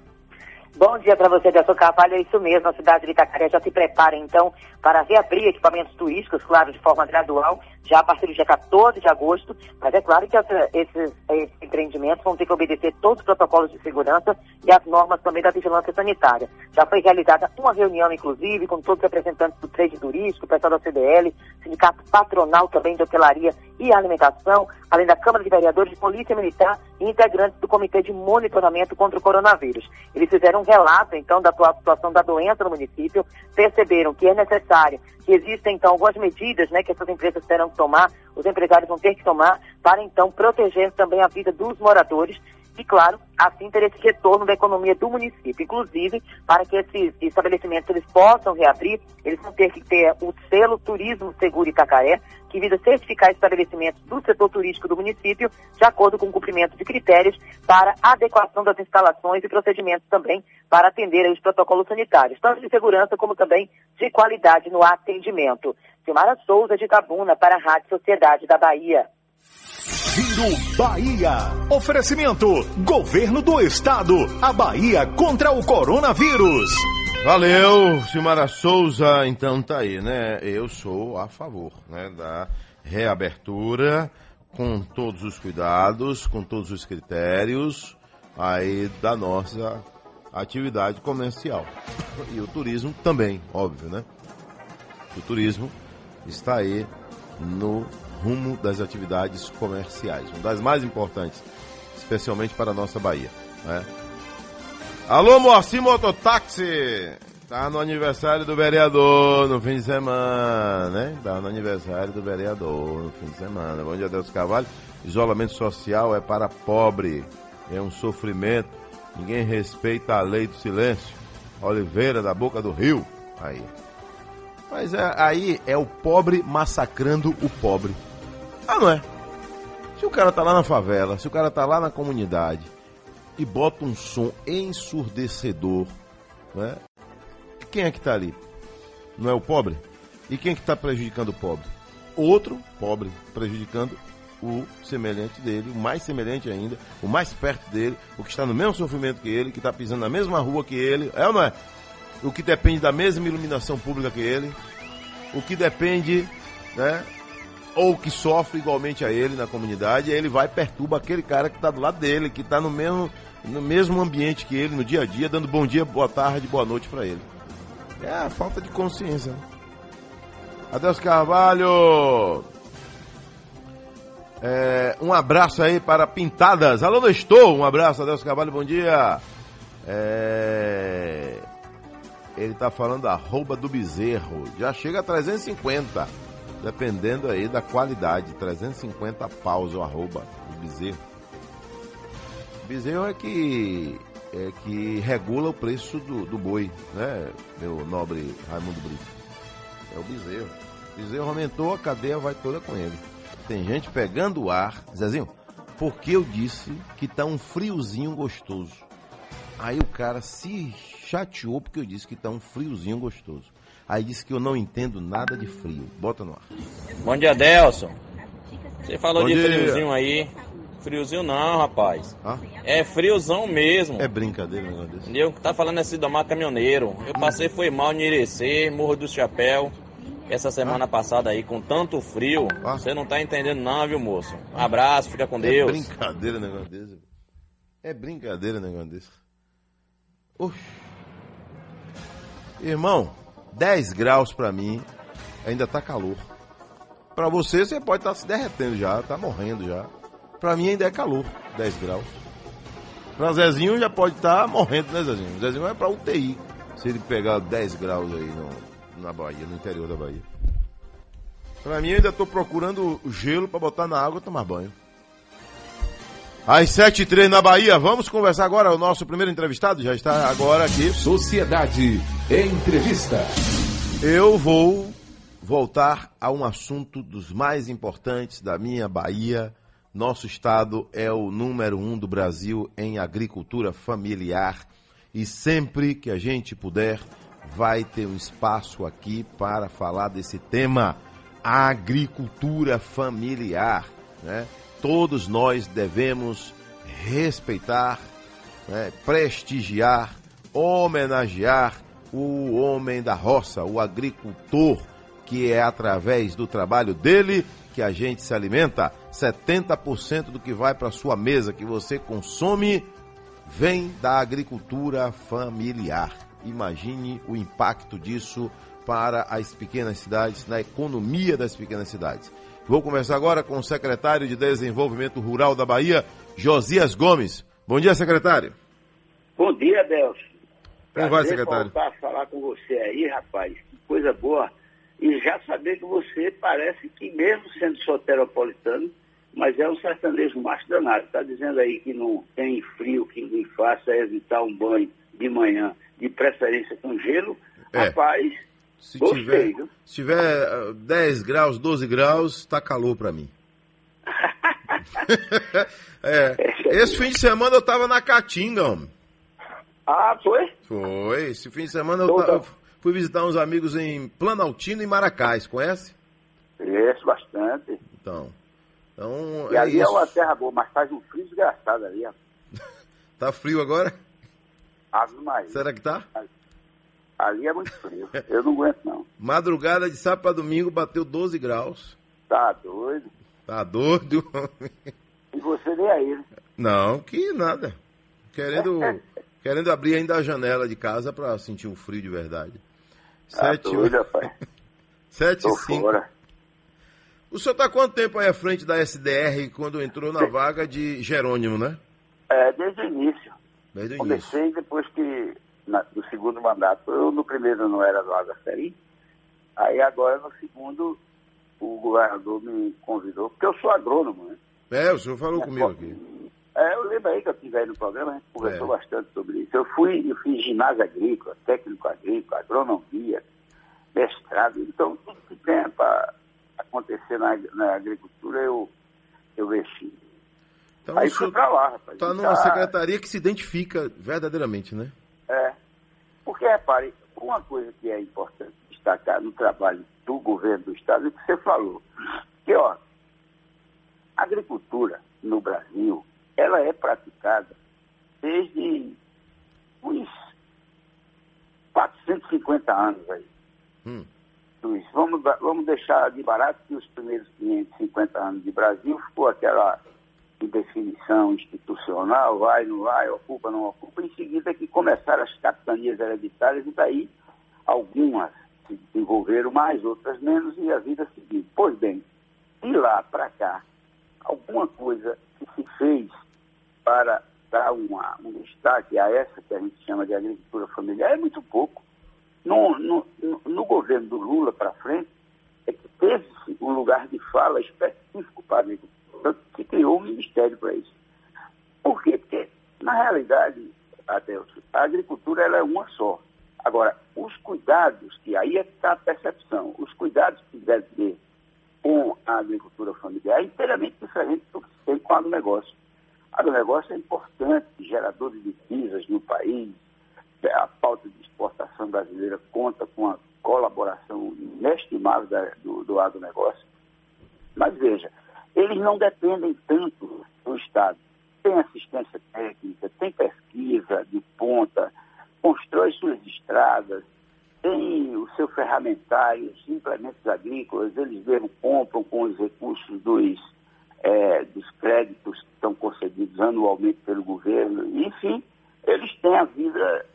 Bom dia para você, Delson Carvalho. É isso mesmo, a cidade de Itacaré já se prepara, então, para reabrir equipamentos turísticos, claro, de forma gradual, já a partir do dia 14 de agosto. Mas é claro que essa- esses, esses empreendimentos vão ter que obedecer todos os protocolos de segurança e as normas também da vigilância sanitária. Já foi realizada uma reunião, inclusive, com todos os representantes do trade turístico, pessoal da CDL, sindicato patronal também de hotelaria e alimentação, além da Câmara de Vereadores, Polícia Militar e integrantes do Comitê de Monitoramento contra o Coronavírus. Eles fizeram relato, então, da atual situação da doença no município, perceberam que é necessário, que existem, então, algumas medidas, né, que essas empresas terão que tomar, os empresários vão ter que tomar, para, então, proteger também a vida dos moradores e, claro, assim ter esse retorno da economia do município. Inclusive, para que esses estabelecimentos eles possam reabrir, eles vão ter que ter o selo Turismo Seguro Itacaré, que visa certificar estabelecimentos do setor turístico do município, de acordo com o cumprimento de critérios para adequação das instalações e procedimentos também para atender os protocolos sanitários, tanto de segurança como também de qualidade no atendimento. Silmara Souza de Itabuna para a Rádio Sociedade da Bahia. Giro Bahia. Oferecimento: Governo do Estado. A Bahia contra o coronavírus. Valeu, Silmara Souza. Então tá aí, né? Eu sou a favor né, da reabertura com todos os cuidados, com todos os critérios aí da nossa atividade comercial. E o turismo também, óbvio, né? O turismo está aí no rumo das atividades comerciais, uma das mais importantes, especialmente para a nossa Bahia, né? Alô, Moacir Mototáxi! Tá no aniversário do vereador no fim de semana, né? Tá no aniversário do vereador no fim de semana. Bom dia, Deus Carvalho. Isolamento social é para pobre, é um sofrimento. Ninguém respeita a lei do silêncio. Oliveira da boca do rio. Aí. Mas é, aí é o pobre massacrando o pobre. Ah, não é? Se o cara tá lá na favela, se o cara tá lá na comunidade e bota um som ensurdecedor, né? Quem é que tá ali? Não é o pobre? E quem é que tá prejudicando o pobre? Outro pobre prejudicando o semelhante dele, o mais semelhante ainda, o mais perto dele, o que está no mesmo sofrimento que ele, que está pisando na mesma rua que ele, é ou não é? O que depende da mesma iluminação pública que ele, o que depende, né? Ou que sofre igualmente a ele na comunidade, aí ele vai e perturba aquele cara que está do lado dele, que está no mesmo, no mesmo ambiente que ele, no dia a dia, dando bom dia, boa tarde, boa noite para ele. É a falta de consciência. Né? Adeus Carvalho! É, um abraço aí para Pintadas. Alô, estou. Um abraço, Adeus Carvalho, bom dia. É, ele está falando arroba do bezerro. Já chega a 350. Dependendo aí da qualidade. 350 paus o arroba do bezerro. O bezerro é que, é que regula o preço do, do boi, né, meu nobre Raimundo Brito? É o bezerro. O bezerro aumentou, a cadeia vai toda com ele. Tem gente pegando o ar. Zezinho, porque eu disse que tá um friozinho gostoso. Aí o cara se chateou porque eu disse que tá um friozinho gostoso. Aí disse que eu não entendo nada de frio. Bota no ar. Bom dia, Delson. Você falou Bom de dia. friozinho aí. Friozinho não, rapaz. É friozão mesmo. É brincadeira um negócio desse. Entendeu? Tá falando assim do mar caminhoneiro. Eu passei, foi mal em Irecê, Morro do Chapéu. Essa semana passada aí, com tanto frio, você não tá entendendo não, viu, moço? Um abraço, fica com É Deus. brincadeira um negócio desse. É brincadeira um negócio desse. Oxi. Irmão, 10 graus pra mim ainda tá calor. Pra você, você pode estar se derretendo já, tá morrendo já. Pra mim ainda é calor, 10 graus. Pra Zezinho já pode estar morrendo, né, Zezinho? Zezinho é pra UTI. Se ele pegar 10 graus aí no, na Bahia, no interior da Bahia. Pra mim, ainda tô procurando gelo pra botar na água e tomar banho. Às 7 e 3 na Bahia, vamos conversar agora. O nosso primeiro entrevistado já está agora aqui. Sociedade Entrevista. Eu vou voltar a um assunto dos mais importantes da minha Bahia. Nosso estado é o número um do Brasil em agricultura familiar e sempre que a gente puder, vai ter um espaço aqui para falar desse tema, agricultura familiar. Né? Todos nós devemos respeitar, né? prestigiar, homenagear o homem da roça, o agricultor, que é através do trabalho dele que a gente se alimenta. 70% do que vai para sua mesa, que você consome, vem da agricultura familiar. Imagine o impacto disso para as pequenas cidades, na economia das pequenas cidades. Vou conversar agora com o secretário de Desenvolvimento Rural da Bahia, Josias Gomes. Bom dia, secretário. Bom dia, Delcio. Como vai, secretário? voltar a falar com você aí, rapaz. Que coisa boa. E já saber que você parece que, mesmo sendo soteropolitano, mas é um sertanejo macho danado. Está dizendo aí que não tem frio, que lhe faça evitar um banho de manhã, de preferência com gelo. É. Rapaz, Se gostei, tiver, viu? se tiver ah, 10 graus, 12 graus, tá calor para mim. é, esse fim de semana eu tava na Caatinga, homem. Ah, foi? Foi. Esse fim de semana eu, ta- eu fui visitar uns amigos em Planaltino e Maracás, conhece? Conheço bastante. Então. Então, E é ali é isso. uma terra boa, mas faz um frio desgraçado ali, ó. Tá frio agora? Ave Maria. Será que tá? Ali é muito frio. Eu não aguento, não. Madrugada de sábado para domingo bateu 12 graus. Tá doido. Tá doido? E você nem aí, né? Não, que nada. Querendo, querendo abrir ainda a janela de casa para sentir o frio de verdade. Tá Sete, doido, rapaz. Sete Tô cinco. fora. O senhor tá quanto tempo aí à frente da SDR quando entrou na vaga de Jerônimo, né? É, desde o início. Desde o início. Comecei depois que, na- do segundo mandato, eu no primeiro não era do Agaçaí, aí agora no segundo o governador me convidou, porque eu sou agrônomo, né? É, o senhor falou Minha comigo aqui. É, eu lembro aí que eu estive aí no programa, a gente conversou bastante sobre isso. Eu fui, eu fiz ginásio agrícola, técnico agrícola, agronomia, mestrado, então tudo que tem para acontecer na, na agricultura eu, eu mexi. Então, aí fui para lá, rapaz. Está numa tá- secretaria que se identifica verdadeiramente, né? É. Porque, repare, uma coisa que é importante destacar no trabalho do governo do Estado é o que você falou. Que, ó, a agricultura no Brasil, ela é praticada desde uns 450 anos aí. Hum. Vamos, vamos deixar de barato que os primeiros 550 anos de Brasil ficou aquela indefinição institucional, vai, não vai, ocupa, não ocupa. Em seguida que começaram as capitanias hereditárias e daí algumas se desenvolveram mais, outras menos e a vida seguiu. Pois bem, de lá para cá, alguma coisa que se fez para dar uma, um destaque a essa que a gente chama de agricultura familiar é muito pouco. No, no- no governo do Lula para frente, é que teve um lugar de fala específico para a agricultura, tanto que criou um ministério para isso. Por quê? Porque, na realidade, Adelson, a agricultura ela é uma só. Agora, os cuidados, que aí é que está a percepção, os cuidados que deve ter com a agricultura familiar é inteiramente diferente do que tem com o agronegócio. O agronegócio é importante, gerador de divisas no país, a pauta de exportação brasileira conta com a colaboração inestimável da- do, do agronegócio. Mas veja, eles não dependem tanto do Estado. Tem assistência técnica, tem pesquisa de ponta, constrói suas estradas, tem o seu ferramentário, os implementos agrícolas, eles mesmo compram com os recursos dos, eh, dos créditos que estão concedidos anualmente pelo governo. Enfim, eles têm a vida,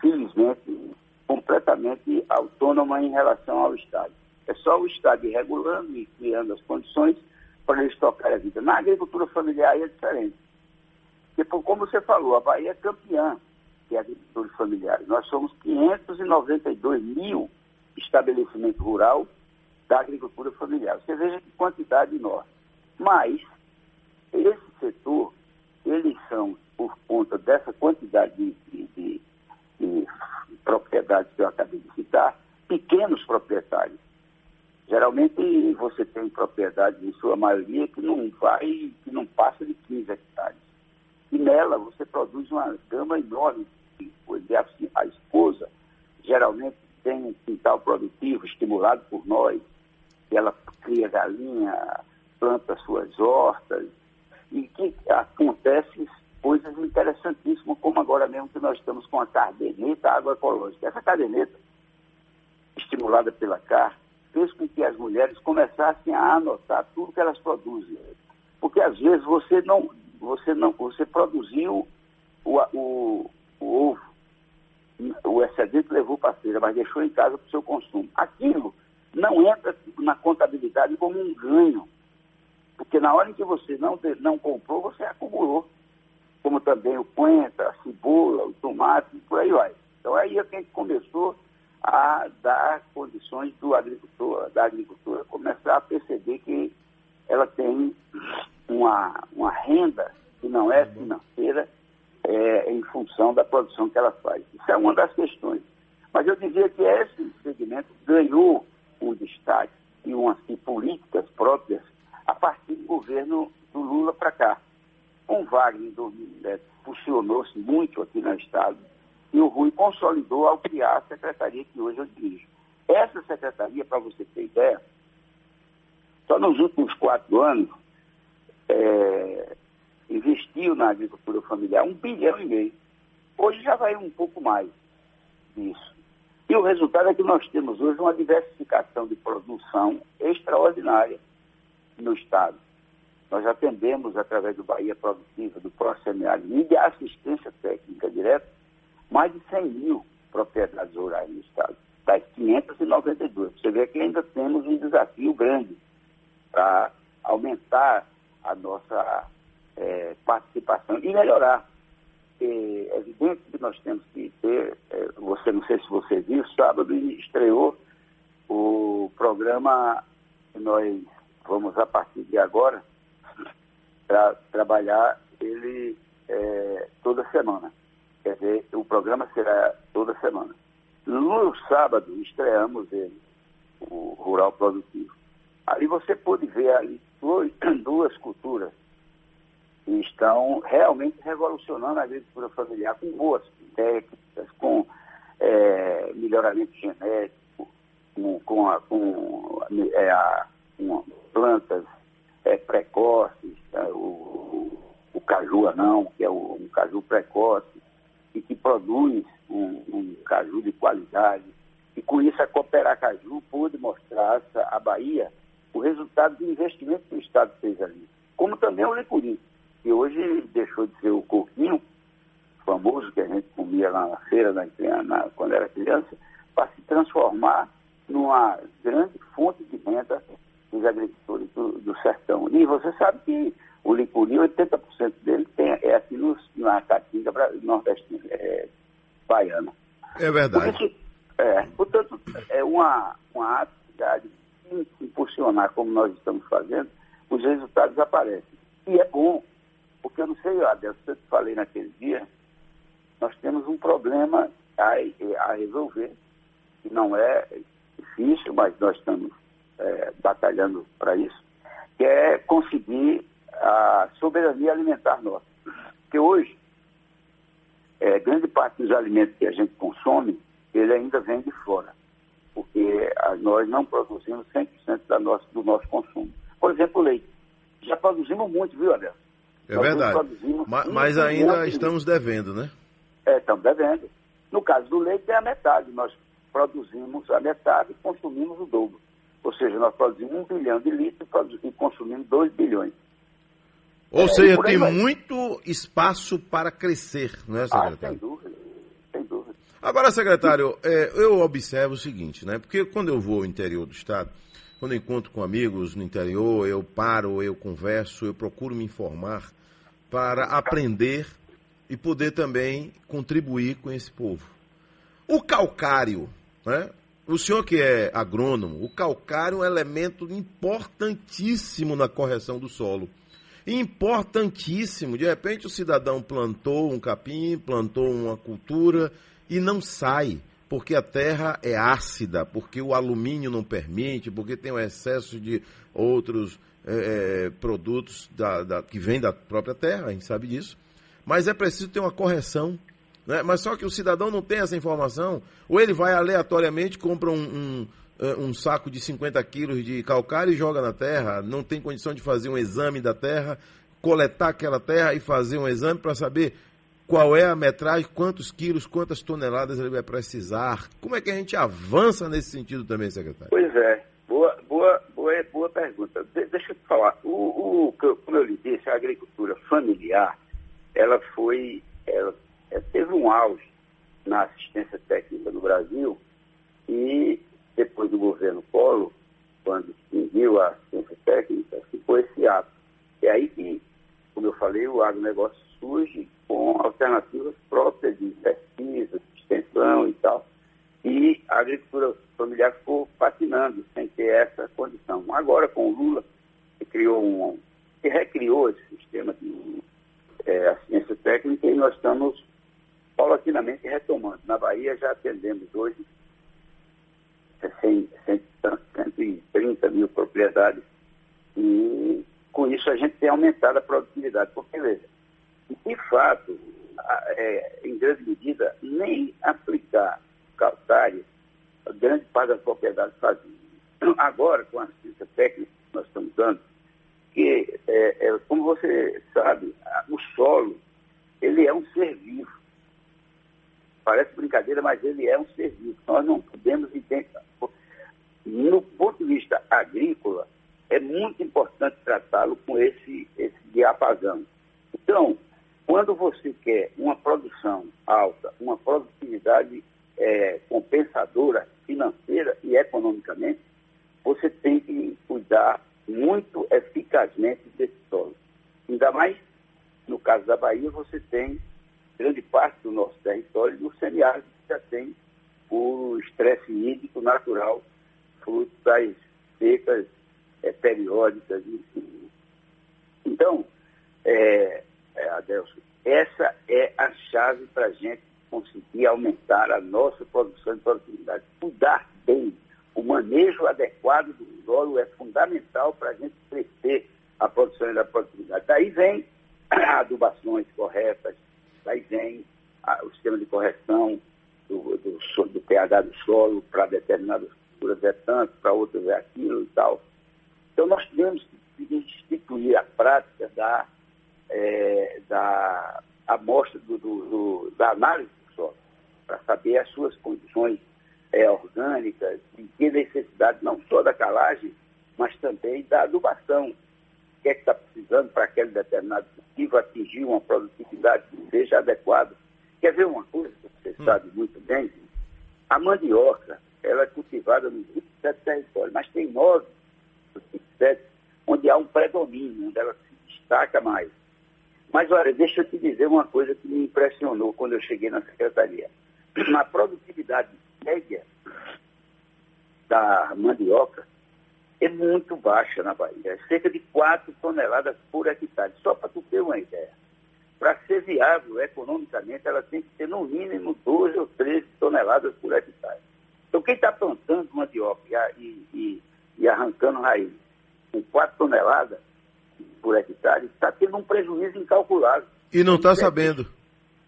felizmente, completamente autônoma em relação ao Estado. É só o Estado ir regulando e criando as condições para eles tocarem a vida. Na agricultura familiar é diferente. Porque, por- como você falou, a Bahia é campeã de agricultura familiar. Nós somos 592 mil estabelecimentos rural da agricultura familiar. Você veja que quantidade enorme. Mas, esse setor, eles são, por conta dessa quantidade de, de- de- de propriedades que eu acabei de citar, pequenos proprietários. Geralmente você tem propriedades, em sua maioria, que não vai, que não passa de 15 hectares. E nela você produz uma gama enorme de coisas. A, esposa geralmente tem um quintal produtivo estimulado por nós, ela cria galinha, planta suas hortas, e que acontece coisas interessantíssimas, como agora mesmo que nós estamos com a caderneta agroecológica. Essa caderneta, estimulada pela CAR, fez com que as mulheres começassem a anotar tudo que elas produzem. Porque às vezes você não, você não, você produziu o, o, o ovo, o excedente levou para a feira, mas deixou em casa para o seu consumo. Aquilo não entra na contabilidade como um ganho, porque na hora em que você não, não comprou, você acumulou. Como também o coentro, a cebola, o tomate, por aí vai. Então aí é que a gente começou a dar condições do agricultor, da agricultura começar a perceber que ela tem uma, uma renda que não é financeira é, em função da produção que ela faz. Isso é uma das questões. Mas eu dizia que esse segmento ganhou um destaque e, umas, e políticas próprias a partir do governo do Lula para cá. Com Wagner em 2007, funcionou-se muito aqui no Estado e o Rui consolidou ao criar a secretaria que hoje eu dirijo. Essa secretaria, para você ter ideia, só nos últimos quatro anos, é, investiu na agricultura familiar um bilhão e meio. Hoje já vai um pouco mais disso. E o resultado é que nós temos hoje uma diversificação de produção extraordinária no Estado. Nós atendemos, através do Bahia Produtiva, do ProSemiário e de assistência técnica direta, mais de 100 mil propriedades rurais no Estado, das 592. Você vê que ainda temos um desafio grande para aumentar a nossa eh, participação e melhorar. É evidente que nós temos que ter, eh, você não sei se você viu, sábado estreou o programa que nós vamos, a partir de agora, tra trabalhar ele é, toda semana. Quer dizer, o programa será toda semana. No sábado, estreamos ele, o Rural Produtivo. Ali você pode ver ali duas culturas que estão realmente revolucionando a agricultura familiar com boas técnicas, com é, melhoramento genético, com, com, a, com, é, a, plantas é, precoces, é, o, o caju anão, que é o, um caju precoce, e que produz um, um caju de qualidade. E com isso a Cooperar Caju pôde mostrar à Bahia o resultado do investimento que o Estado fez ali. Como também o licuri, que hoje deixou de ser o coquinho, famoso que a gente comia lá na feira na, na, quando era criança, para se transformar numa grande fonte de renda dos agricultores do, do sertão. E você sabe que o licuri, 80% dele tem, é aqui no, na caatinga nordestina, é, baiana. É verdade. Por isso, é, portanto, é uma, uma atividade impulsionar como nós estamos fazendo, os resultados aparecem. E é bom, porque eu não sei, Adelson, eu te falei naquele dia, nós temos um problema a, a resolver, que não é difícil, mas nós estamos é, batalhando para isso, que é conseguir a soberania alimentar nossa. Porque hoje, é, grande parte dos alimentos que a gente consome, ele ainda vem de fora, porque a, nós não produzimos 100% da nossa, do nosso consumo. Por exemplo, o leite. Já produzimos muito, viu, Adelson? É nós verdade. Mas, mas ainda estamos devendo, né? É, estamos devendo. No caso do leite é a metade. Nós produzimos a metade e consumimos o dobro. Ou seja, nós produzimos um bilhão de litros e consumimos dois bilhões. Ou é, seja, tem vai. muito espaço para crescer, não é, secretário? Ah, sem dúvida, sem dúvida. Agora, secretário, é, eu observo o seguinte, né? Porque quando eu vou ao interior do estado, quando eu encontro com amigos no interior, eu paro, eu converso, eu procuro me informar para aprender e poder também contribuir com esse povo. O calcário, né? O senhor que é agrônomo, o calcário é um elemento importantíssimo na correção do solo. Importantíssimo. De repente o cidadão plantou um capim, plantou uma cultura e não sai, porque a terra é ácida, porque o alumínio não permite, porque tem um excesso de outros é, produtos da, da, que vêm da própria terra, a gente sabe disso. Mas é preciso ter uma correção né? Mas só que o cidadão não tem essa informação, ou ele vai aleatoriamente, compra um, um, um saco de 50 quilos de calcário e joga na terra, não tem condição de fazer um exame da terra, coletar aquela terra e fazer um exame para saber qual é a metragem, quantos quilos, quantas toneladas ele vai precisar. Como é que a gente avança nesse sentido também, secretário? Pois é, boa, boa, boa, boa pergunta. De, deixa eu te falar, o, o, como eu lhe disse, a agricultura familiar, ela foi, ela é, teve um auge na assistência técnica no Brasil e depois do governo Polo, quando extinguiu a assistência técnica, ficou esse ato. É aí que, como eu falei, o agronegócio surge com alternativas próprias de pesquisa, de extensão e tal. E a agricultura familiar ficou patinando sem ter essa condição. Agora, com o Lula, que criou um, que recriou esse sistema de é, assistência técnica e nós estamos paulatinamente retomando. Na Bahia já atendemos hoje 100, 130 mil propriedades e com isso a gente tem aumentado a produtividade. Porque, veja, de fato, é, em grande medida, nem aplicar calcário, a grande parte das propriedades fazia. Então, agora, com a assistência técnica que nós estamos dando, que, é, é, como você sabe, o solo, ele é um ser vivo. Parece brincadeira, mas ele é um serviço. Nós não podemos entender. No ponto de vista agrícola, é muito importante tratá-lo com esse, esse diapasão. Então, quando você quer uma produção alta, uma produtividade é, compensadora financeira e economicamente, você tem que cuidar muito eficazmente desse solo. Ainda mais no caso da Bahia, você tem grande parte do nosso território no semiárido já tem o estresse hídrico natural, fruto das secas é, periódicas. Enfim. Então, é, é, Adelson, essa é a chave para a gente conseguir aumentar a nossa produção e produtividade. Cuidar bem, o manejo adequado do solo é fundamental para a gente crescer a produção e a produtividade. Daí vem adubações corretas, daí vem a, o sistema de correção do, do, do pH do solo para determinadas culturas é tanto, para outras é aquilo e tal. Então nós temos que instituir a prática da, é, da amostra do, do, do, da análise do solo, para saber as suas condições é, orgânicas e que necessidade não só da calagem, mas também da adubação. Que é que está precisando para aquele determinado cultivo atingir uma produtividade que seja adequada. Quer ver uma coisa que você hum. sabe muito bem? A mandioca, ela é cultivada nos 27 territórios, mas tem nove dos 27 onde há um predomínio, onde ela se destaca mais. Mas olha, deixa eu te dizer uma coisa que me impressionou quando eu cheguei na secretaria. Na produtividade média da mandioca é muito baixa na Bahia, é cerca de 4 toneladas por hectare. Só para tu ter uma ideia. Para ser viável economicamente, ela tem que ter no mínimo 12 ou 13 toneladas por hectare. Então, quem está plantando mandioca e, e, e arrancando raiz com 4 toneladas por hectare, está tendo um prejuízo incalculável. E não está sabendo.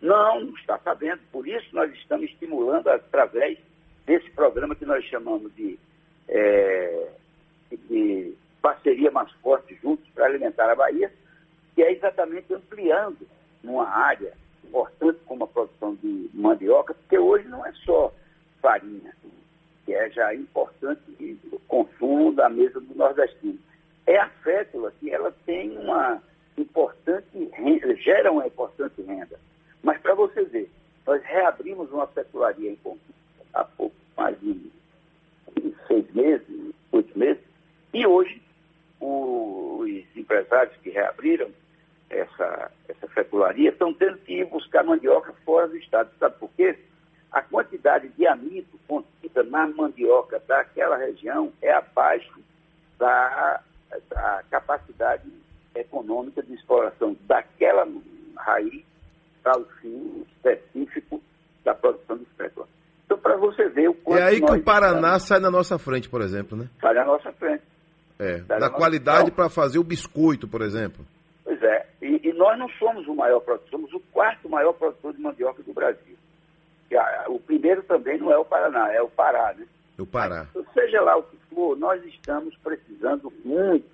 Não, não está sabendo. Por isso nós estamos estimulando através desse programa que nós chamamos de, é, de parceria mais forte juntos para alimentar a Bahia, que é exatamente ampliando numa área importante como a produção de mandioca, porque hoje não é só farinha, que é já importante o consumo da mesa do nordestino. É a fécula que ela tem uma importante renda, gera uma importante renda. Mas para você ver, nós reabrimos uma fecularia em há pouco mais de seis meses, oito meses, e hoje os empresários que reabriram essa, essa fecularia estão tendo que ir buscar mandioca fora do estado. Sabe por quê? A quantidade de amido contida na mandioca daquela região é abaixo da, da capacidade econômica de exploração daquela raiz para o fim específico da produção de fécula. Então, para você ver o quanto. É aí que o Paraná sai na nossa frente, por exemplo, né? Sai na nossa frente. É, da qualidade para fazer o biscoito, por exemplo. Pois é, e, e, nós não somos o maior produtor, somos o quarto maior produtor de mandioca do Brasil. A, o primeiro também não é o Paraná, é o Pará, né? O Pará. Mas, seja lá o que for, nós estamos precisando muito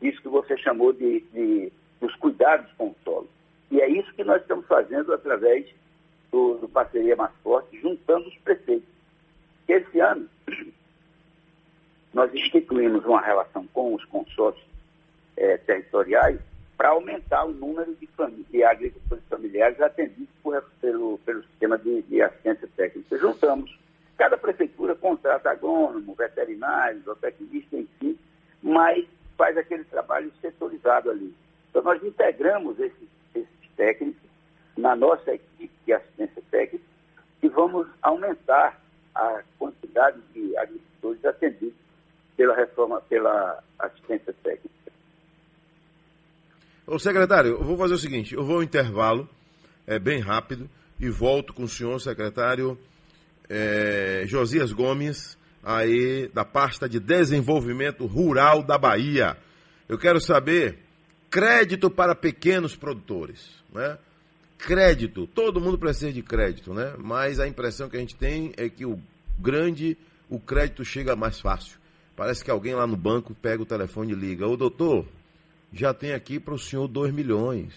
disso que você chamou de, de dos cuidados com o solo. E é isso que nós estamos fazendo através do, do Parceria Mais Forte, juntando os prefeitos. Esse ano, nós instituímos uma relação com os consórcios é, territoriais para aumentar o número de, de agricultores familiares atendidos por, pelo, pelo sistema de, de assistência técnica. Juntamos, cada prefeitura contrata agrônomo, veterinário, zootecnista, enfim, mas faz aquele trabalho setorizado ali. Então nós integramos esses, esses técnicos na nossa equipe de assistência técnica e vamos aumentar a quantidade de agricultores atendidos pela reforma, pela assistência técnica. Ô secretário, eu vou fazer o seguinte, eu vou ao intervalo, é bem rápido, e volto com o senhor secretário é, Josias Gomes, aí da pasta de desenvolvimento rural da Bahia. Eu quero saber crédito para pequenos produtores, né? Crédito, todo mundo precisa de crédito, né? Mas a impressão que a gente tem é que o grande, o crédito chega mais fácil. Parece que alguém lá no banco pega o telefone e liga: Ô doutor, já tem aqui para o senhor 2 milhões,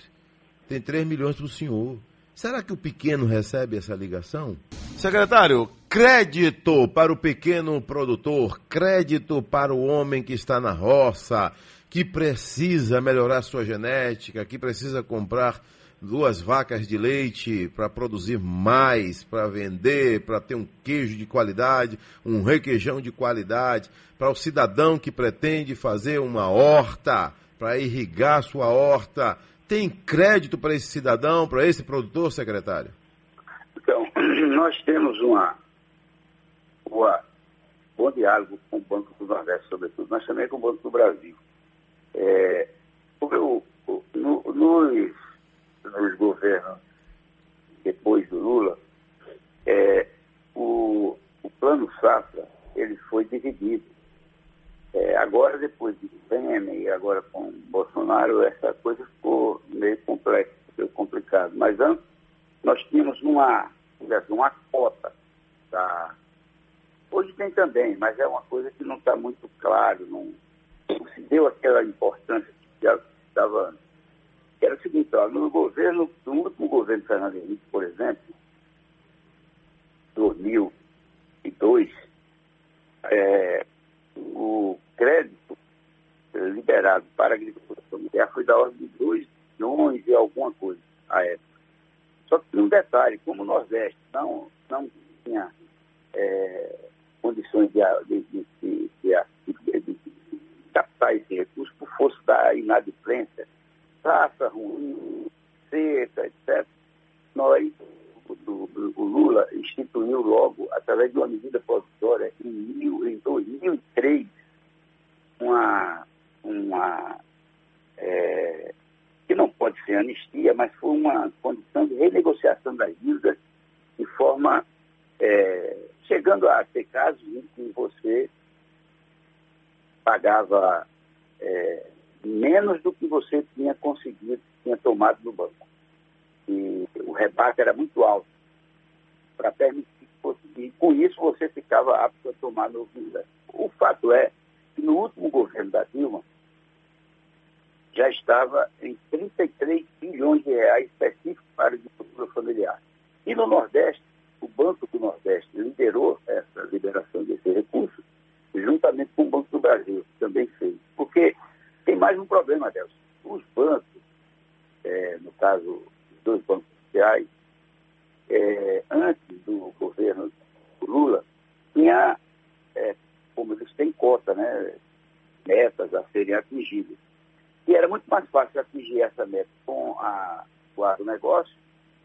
tem 3 milhões para o senhor. Será que o pequeno recebe essa ligação? Secretário, crédito para o pequeno produtor, crédito para o homem que está na roça, que precisa melhorar sua genética, que precisa comprar duas vacas de leite para produzir mais, para vender, para ter um queijo de qualidade, um requeijão de qualidade, para o cidadão que pretende fazer uma horta, para irrigar sua horta. Tem crédito para esse cidadão, para esse produtor, secretário? Então, nós temos uma, uma bom diálogo com o Banco do Nordeste, sobretudo, mas também com o Banco do Brasil. É, nos governos depois do Lula, é, o, o plano Safra ele foi dividido. É, agora, depois de Temer e agora com Bolsonaro, essa coisa ficou meio complexa, meio complicado. Mas antes, nós tínhamos uma, uma cota. Tá? Hoje tem também, mas é uma coisa que não está muito claro, não, não se deu aquela importância que já estava antes. Era o seguinte, ó, no governo, no último governo Fernando Henrique, por exemplo, 2002, é, o crédito liberado para a agricultura familiar foi da ordem de 2 bilhões e alguma coisa à época. Só que um detalhe, como o Nordeste não, não tinha é, condições de, de, de, de captar esse recurso por força da inadimplência, raça ruim, seca, etc., nós, o, o, Lula instituiu logo, através de uma medida provisória, em, mil, em 2003, uma, uma é, que não pode ser anistia, mas foi uma condição de renegociação das dívidas de forma é, chegando a ter casos em que você pagava é, menos do que você tinha conseguido, tinha tomado no banco. E o rebaque era muito alto para permitir que fosse, e com isso você ficava apto a tomar no O fato é que no último governo da Dilma já estava em 33 bilhões de reais específicos para a agricultura familiar. E no Nordeste, o Banco do Nordeste liderou essa liberação desse recurso, juntamente com o Banco do Brasil, que também fez. Porque tem mais um problema, Adelson. Os bancos, é, no caso, os dois bancos sociais, é, antes do governo do Lula, tinha, é, como eles têm cota, né, metas a serem atingidas. E era muito mais fácil atingir essa meta com a, o agronegócio,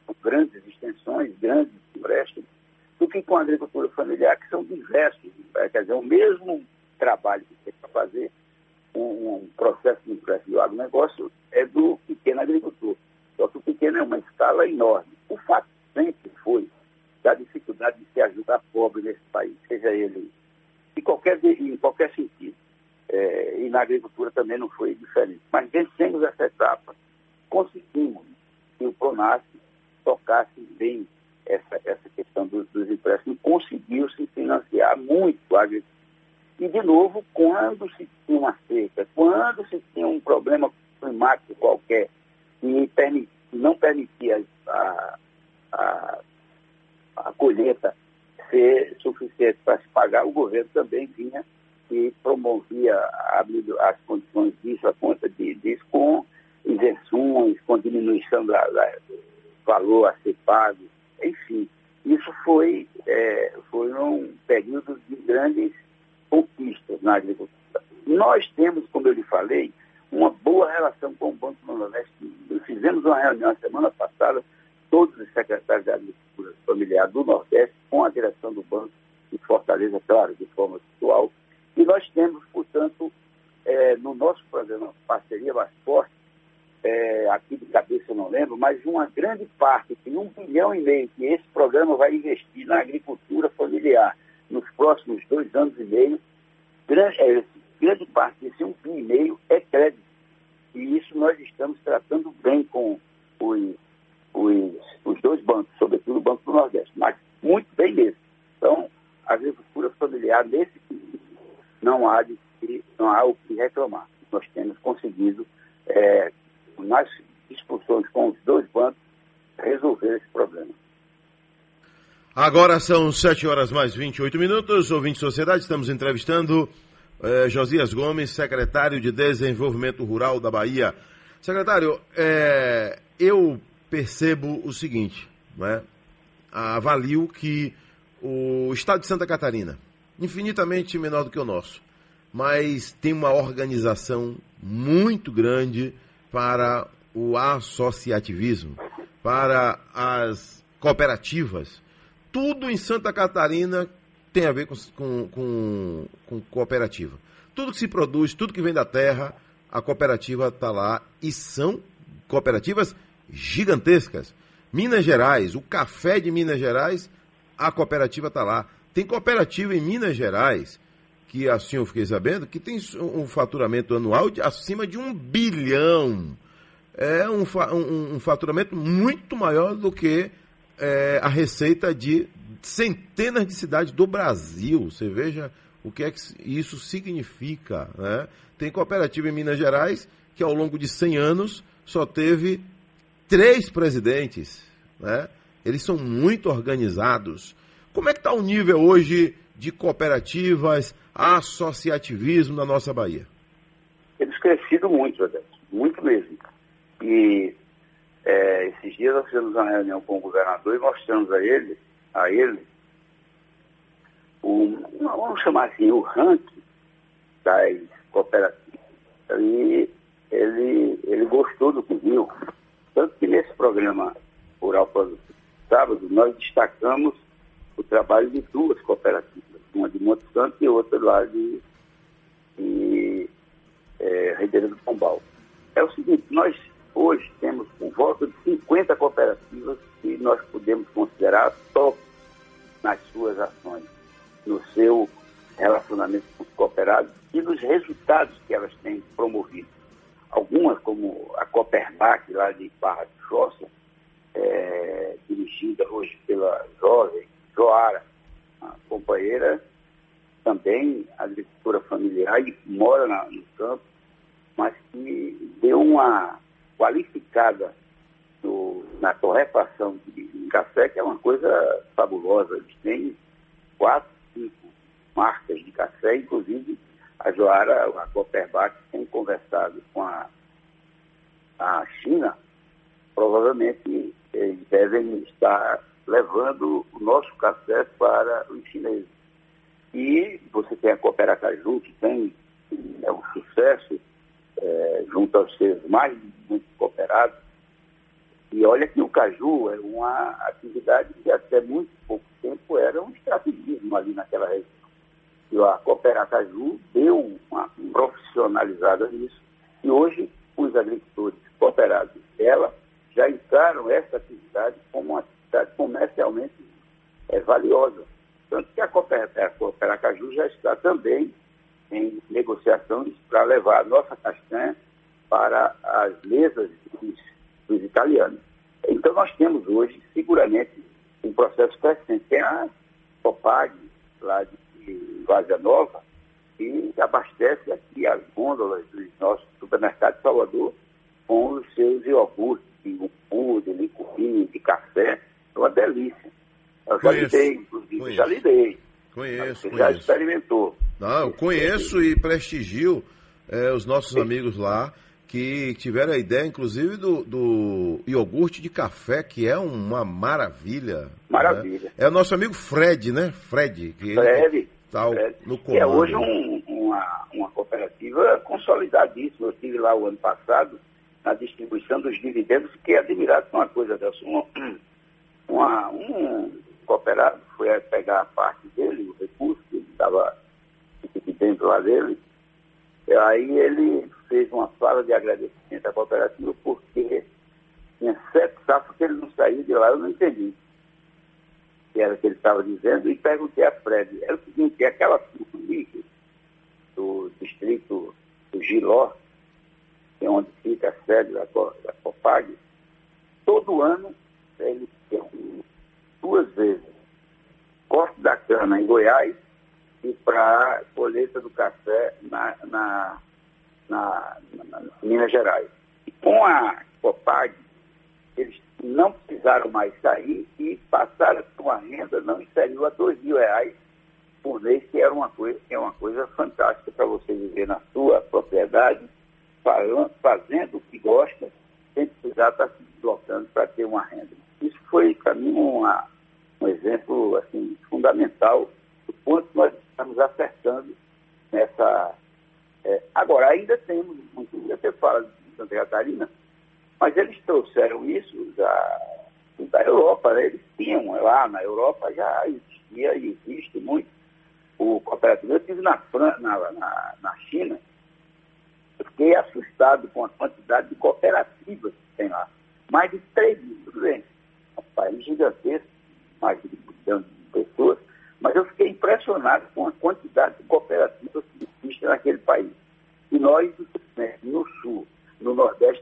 com grandes extensões, grandes empréstimos, do que com a agricultura familiar, que são diversos. Né? Quer dizer, o mesmo trabalho que tem para fazer, um, processo de empréstimo do agronegócio é do pequeno agricultor. Só que o pequeno é uma escala enorme. O fato sempre foi da dificuldade de se ajudar pobre nesse país, seja ele em qualquer, em qualquer sentido. É, e na agricultura também não foi diferente. Mas vencemos essa etapa, conseguimos que o PRONAS tocasse bem essa, essa questão dos, dos empréstimos, conseguiu se financiar muito a agricultura. E, de novo, quando se tinha uma seca, quando se tinha um problema climático qualquer que não permitia a, a, a colheita ser suficiente para se pagar, o governo também vinha e promovia as condições disso, a conta de, disso, com isenções, com diminuição da, da, do valor a ser pago, enfim. Isso foi, é, foi um período de grandes conquistas na agricultura. Nós temos, como eu lhe falei, uma boa relação com o Banco do Nordeste. Fizemos uma reunião semana passada, todos os secretários de Agricultura Familiar do Nordeste, com a direção do banco, de Fortaleza, claro, de forma virtual. E nós temos, portanto, é, no nosso programa Parceria Mais Forte, é, aqui de cabeça eu não lembro, mas uma grande parte, tem um bilhão e meio que esse programa vai investir na agricultura familiar nos próximos dois anos e meio, grande, é, grande parte desse um bilhão e meio é crédito. E isso nós estamos tratando bem com os, os, os dois bancos, sobretudo o Banco do Nordeste, mas muito bem mesmo. Então, a agricultura familiar, nesse não há, de, não há o que reclamar. Nós temos conseguido, é, nas discussões com os dois bancos, resolver esse problema. Agora são 7 horas mais 28 minutos. Ouvinte de Sociedade, estamos entrevistando eh, Josias Gomes, secretário de Desenvolvimento Rural da Bahia. Secretário, eh, eu percebo o seguinte, né? avalio que o estado de Santa Catarina, infinitamente menor do que o nosso, mas tem uma organização muito grande para o associativismo, para as cooperativas. Tudo em Santa Catarina tem a ver com, com, com, com cooperativa. Tudo que se produz, tudo que vem da terra, a cooperativa está lá e são cooperativas gigantescas. Minas Gerais, o café de Minas Gerais, a cooperativa está lá. Tem cooperativa em Minas Gerais que assim eu fiquei sabendo, que tem um faturamento anual de acima de um bilhão. É um, um, um faturamento muito maior do que é, a receita de centenas de cidades do Brasil. Você veja o que é que isso significa. Né? Tem cooperativa em Minas Gerais que ao longo de 100 anos só teve três presidentes. Né? Eles são muito organizados. Como é que está o nível hoje de cooperativas, associativismo na nossa Bahia? Eles crescido muito, Adeus, muito mesmo. E é, esses dias nós fizemos uma reunião com o governador e mostramos a ele, a ele, um, vamos chamar assim, o ranking das cooperativas. E ele, ele gostou do que viu. Tanto que nesse programa Rural Produtivo Sábado, nós destacamos o trabalho de duas cooperativas, uma de Monte Santo e outra lá de, de é, Ribeira do Pombal. É o seguinte, nós hoje temos por volta de 50 cooperativas que nós podemos considerar top nas suas ações, no seu relacionamento com os cooperados e nos resultados que elas têm promovido. Algumas, como a Cooperbach, lá de Barra de Choça, é, dirigida hoje pela jovem Joara, companheira, também agricultura familiar e mora na, no campo, mas que deu uma qualificada no, na torrefação de, de café, que é uma coisa fabulosa. Eles têm quatro, cinco marcas de café, inclusive a Joara, a Copperbach, tem conversado com a, a China, provavelmente eles devem estar levando o nosso café para os chineses. E você tem a Cooperacaju, que tem é um sucesso é, junto aos seus mais muito cooperados. E olha que o caju é uma atividade que até muito pouco tempo era um estrategismo ali naquela região. E a Cooperacaju deu uma profissionalizada nisso. E hoje os agricultores cooperados dela já encaram essa atividade como uma atividade comercialmente é, valiosa. Tanto que a Cooperacaju já está também em negociações para levar a nossa castanha para as mesas dos, dos, italianos. Então nós temos hoje, seguramente, um processo crescente. Tem a Copag, lá de, Vazia Nova, que abastece aqui as gôndolas dos nossos supermercados de Salvador com os seus iogurtes, de umbu, de licupim, de café. É uma delícia. Eu já lidei, inclusive, já lidei. Conheço, Você conheço. já experimentou. Não, eu conheço e prestigio é, os nossos amigos lá que tiveram a ideia, inclusive, do, do iogurte de café, que é uma maravilha. Maravilha. Né? É o nosso amigo Fred, né? Fred. Que Fred. Tá Fred. no que é comando. hoje um, uma, uma cooperativa consolidadíssima. Eu estive lá o ano passado na distribuição dos dividendos, fiquei admirado com uma coisa dessa. Um, uma, um cooperado foi pegar a parte dele, o recurso que ele estava dividendo lá dele, aí ele fez uma fala de agradecimento à cooperativa porque tinha sete safras que ele não saiu de lá, eu não entendi o que era que ele estava dizendo, e perguntei a Fred, era o seguinte, aquela ali do distrito do Giló, que é onde fica a sede da, da Copag, todo ano ele tem duas vezes corte da cana em Goiás e para colheita do café na, na, na, na, Minas Gerais. E com a Copag, eles não precisaram mais sair e passaram com a renda não inferior a dois mil reais por mês, que era uma coisa, é uma coisa fantástica para você viver na sua propriedade, fazendo o que gosta, sem precisar estar se deslocando para ter uma renda. Isso foi, para mim, uma, um exemplo assim, fundamental do quanto nós estamos acertando nessa. É, agora, ainda temos, muito, você fala de Santa Catarina, mas eles trouxeram isso da, da Europa, né? eles tinham lá na Europa, já existia e existe muito o cooperativo. Eu estive na, na, na, na China, eu fiquei assustado com a quantidade de cooperativas que tem lá. Mais de 3 mil, tudo bem. É um país gigantesco, mais de um milhão de pessoas, mas eu fiquei impressionado com a quantidade de cooperativas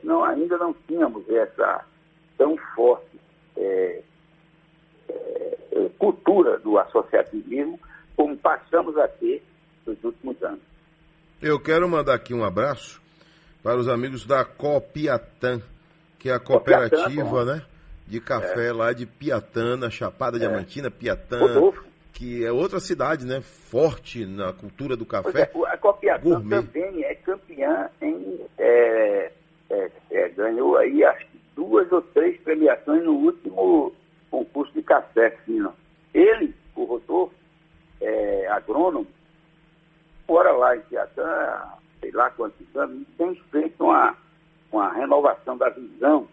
não, ainda não tínhamos essa tão forte é, é, é, cultura do associativismo como passamos a ter nos últimos anos. Eu quero mandar aqui um abraço para os amigos da Copiatã, que é a cooperativa, né? De café É. lá de Piatã, na Chapada É. Diamantina, Piatã, Rodolfo. que é outra cidade, né? Forte na cultura do café. é, a Copiatã Gourmet. também é campeã em. é, é, é, ganhou aí acho que duas ou três premiações no último concurso de café fino. Ele, o Rodolfo, é, agrônomo, fora lá em Piatã, sei lá quantos anos, e tem feito uma, uma renovação da visão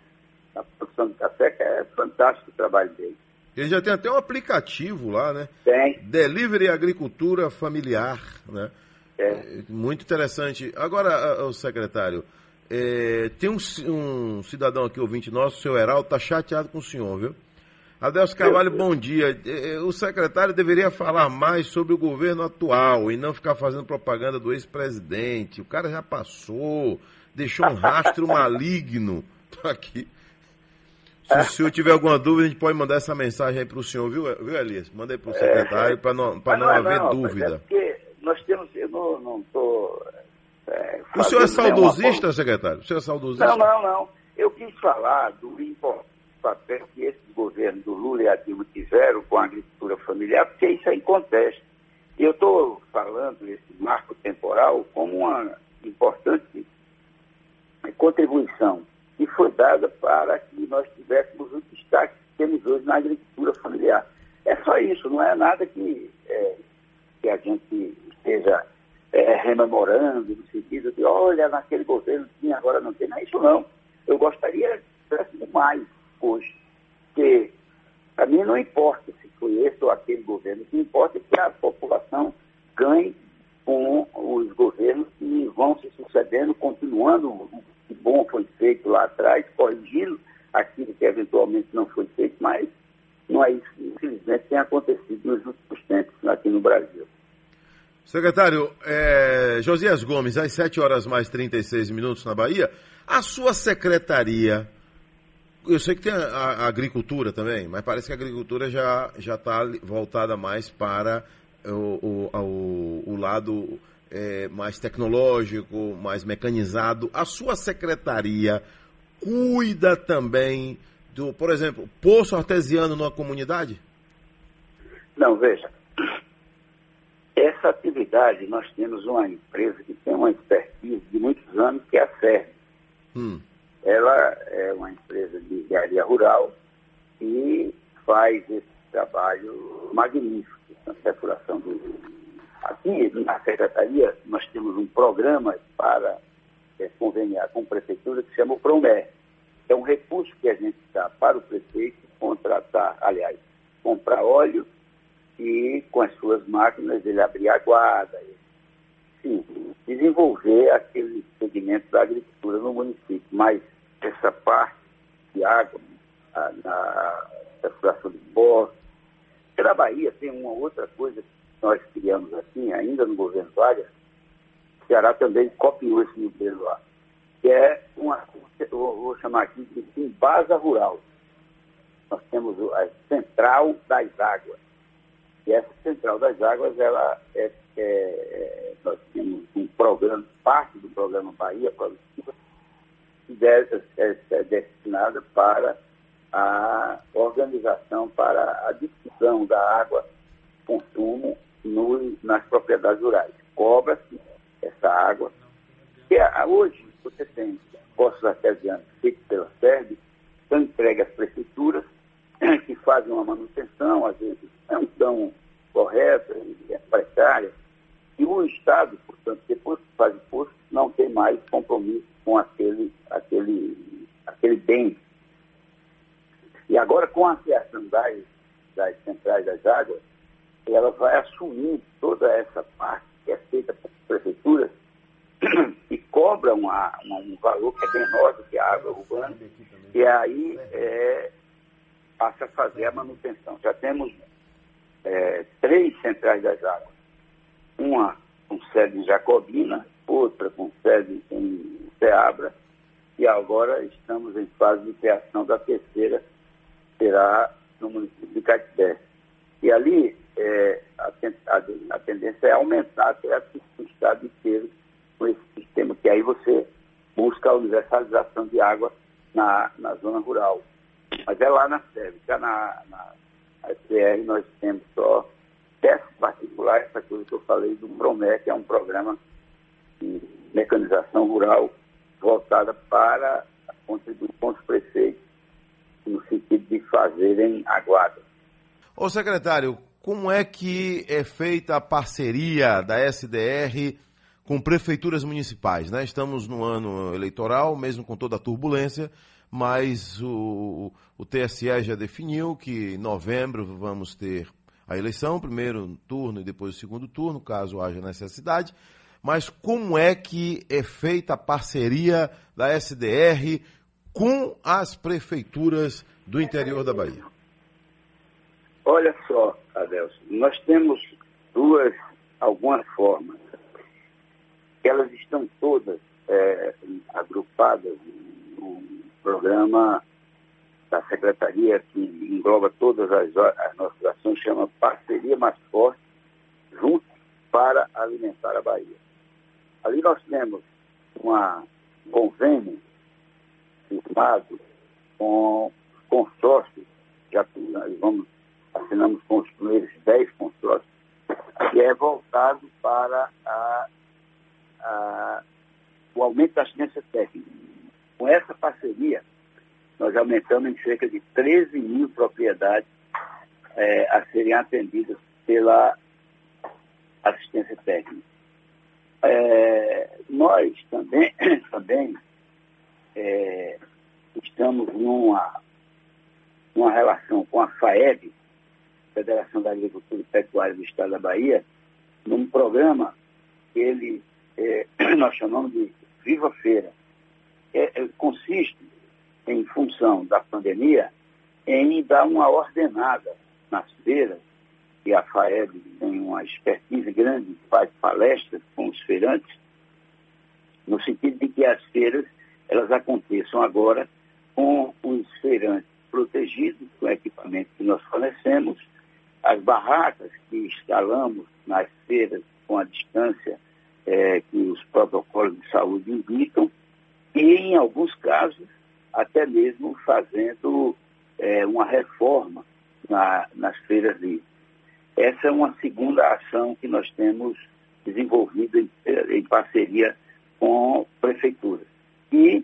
da produção de café, que é fantástico o trabalho dele. Ele já tem até um aplicativo lá, né? Tem. Delivery Agricultura Familiar, né? É. Muito interessante. Agora, o secretário, é, tem um, um cidadão aqui, ouvinte nosso, o seu Heraldo, está chateado com o senhor, viu? Adelso Carvalho, bom dia. É, O secretário deveria falar mais sobre o governo atual e não ficar fazendo propaganda do ex-presidente. O cara já passou, deixou um rastro maligno. Tô aqui. Se o senhor tiver alguma dúvida, a gente pode mandar essa mensagem aí para o senhor, viu, viu Elias? Manda aí para o secretário para não, pra Mas não é haver não, dúvida. É porque nós temos, eu não não estou. É, O senhor é saudosista, secretário? O senhor é saudosista? Não, não, não. Eu quis falar do importante papel que esse governo do Lula e a Dilma tiveram com a agricultura familiar, porque isso é inconteste. E eu estou falando esse marco temporal como uma importante contribuição que foi dada para que nós tivéssemos o destaque que temos hoje na agricultura familiar. É só isso, não é nada que, é, que a gente esteja é, rememorando no sentido de, olha, naquele governo tinha, agora não tem. Não é isso não. Eu gostaria que mais hoje. Porque para mim não importa se foi esse ou aquele governo. O que importa é que a população ganhe com os governos que vão se sucedendo, continuando o que bom foi feito lá atrás, corrigindo aquilo que eventualmente não foi feito, mas não é isso que infelizmente tem acontecido nos últimos tempos aqui no Brasil. Secretário, é, Josias Gomes, às 7 horas mais 36 minutos na Bahia, a sua secretaria, eu sei que tem a, a agricultura também, mas parece que a agricultura já está voltada mais para o, o, o, o lado é, mais tecnológico, mais mecanizado. A sua secretaria cuida também do, por exemplo, poço artesiano numa comunidade? Não, veja, essa atividade nós temos uma empresa secretário, como é que é feita a parceria da SDR com prefeituras municipais? Né? Estamos no ano eleitoral, mesmo com toda a turbulência, mas o, o TSE já definiu que em novembro vamos ter a eleição, primeiro turno e depois o segundo turno, caso haja necessidade. Mas como é que é feita a parceria da SDR com as prefeituras do interior da Bahia? Olha só, Adelson, nós temos duas, algumas formas. Elas estão todas é, agrupadas no programa da Secretaria, que engloba todas as, as nossas ações, chama Parceria Mais Forte, juntos para alimentar a Bahia. Ali nós temos uma, um convênio firmado com consórcios, já vamos, assinamos com os primeiros 10 consórcios, que é voltado para a, a, o aumento da assistência técnica. Com essa parceria, nós aumentamos em cerca de 13 mil propriedades é, a serem atendidas pela assistência técnica. É, nós também, também é, estamos numa, numa relação com a FAEB, Federação da Agricultura e Pecuária do Estado da Bahia, num programa que ele, é, nós chamamos de Viva Feira. É, é, consiste, em função da pandemia, em dar uma ordenada nas feiras e a FAEB tem uma expertise grande, faz palestras com os feirantes, no sentido de que as feiras elas aconteçam agora com os feirantes protegidos, com equipamento que nós fornecemos, as barracas que instalamos nas feiras com a distância é, que os protocolos de saúde indicam, e em alguns casos até mesmo fazendo é, uma reforma na, nas feiras livres. Essa é uma segunda ação que nós temos desenvolvido em, eh, em parceria com prefeituras. E,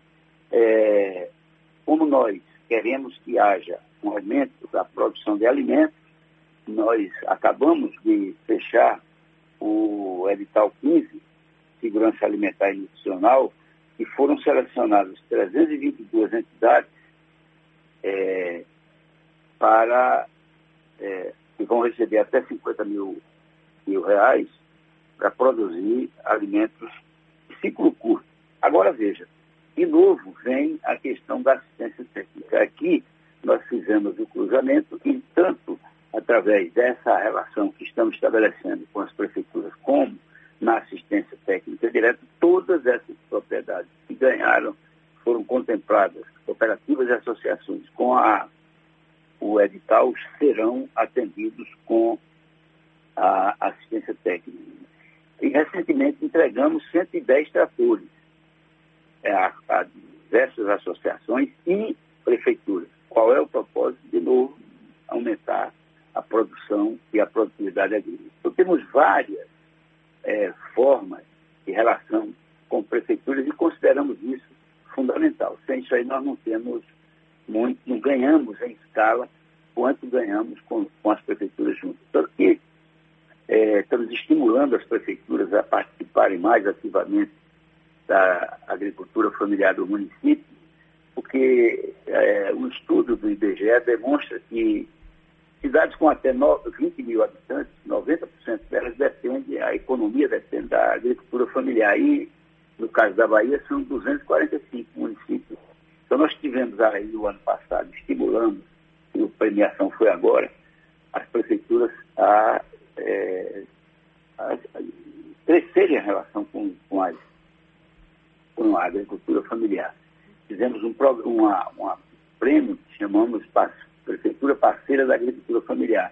é, como nós queremos que haja um aumento da produção de alimentos, nós acabamos de fechar o edital 15, Segurança Alimentar e Nutricional, e foram selecionadas 322 entidades é, para é, que vão receber até 50 mil, mil reais para produzir alimentos de ciclo curto. Agora veja, de novo vem a questão da assistência técnica. Aqui nós fizemos o cruzamento e tanto através dessa relação que estamos estabelecendo com as prefeituras como na assistência técnica direta, todas essas propriedades que ganharam foram contempladas, cooperativas e associações, com a o edital serão atendidos com a assistência técnica. E recentemente entregamos 110 tratores é, a, a diversas associações e prefeituras. Qual é o propósito? De novo, aumentar a produção e a produtividade agrícola. Então, temos várias é, formas de relação com prefeituras e consideramos isso fundamental. Sem isso aí nós não temos muito, não ganhamos em escala quanto ganhamos com, com as prefeituras juntas. Tanto que é, estamos estimulando as prefeituras a participarem mais ativamente da agricultura familiar do município, porque é, o estudo do IBGE demonstra que cidades com até 20 mil habitantes, 90% delas dependem, a economia depende da agricultura familiar. E, no caso da Bahia, são 245 municípios então nós tivemos aí no ano passado, estimulando, e a premiação foi agora, as prefeituras a, é, a, a crescerem em relação com, com, com a agricultura familiar. fizemos um, uma, uma prêmio que chamamos Prefeitura Parceira da Agricultura Familiar.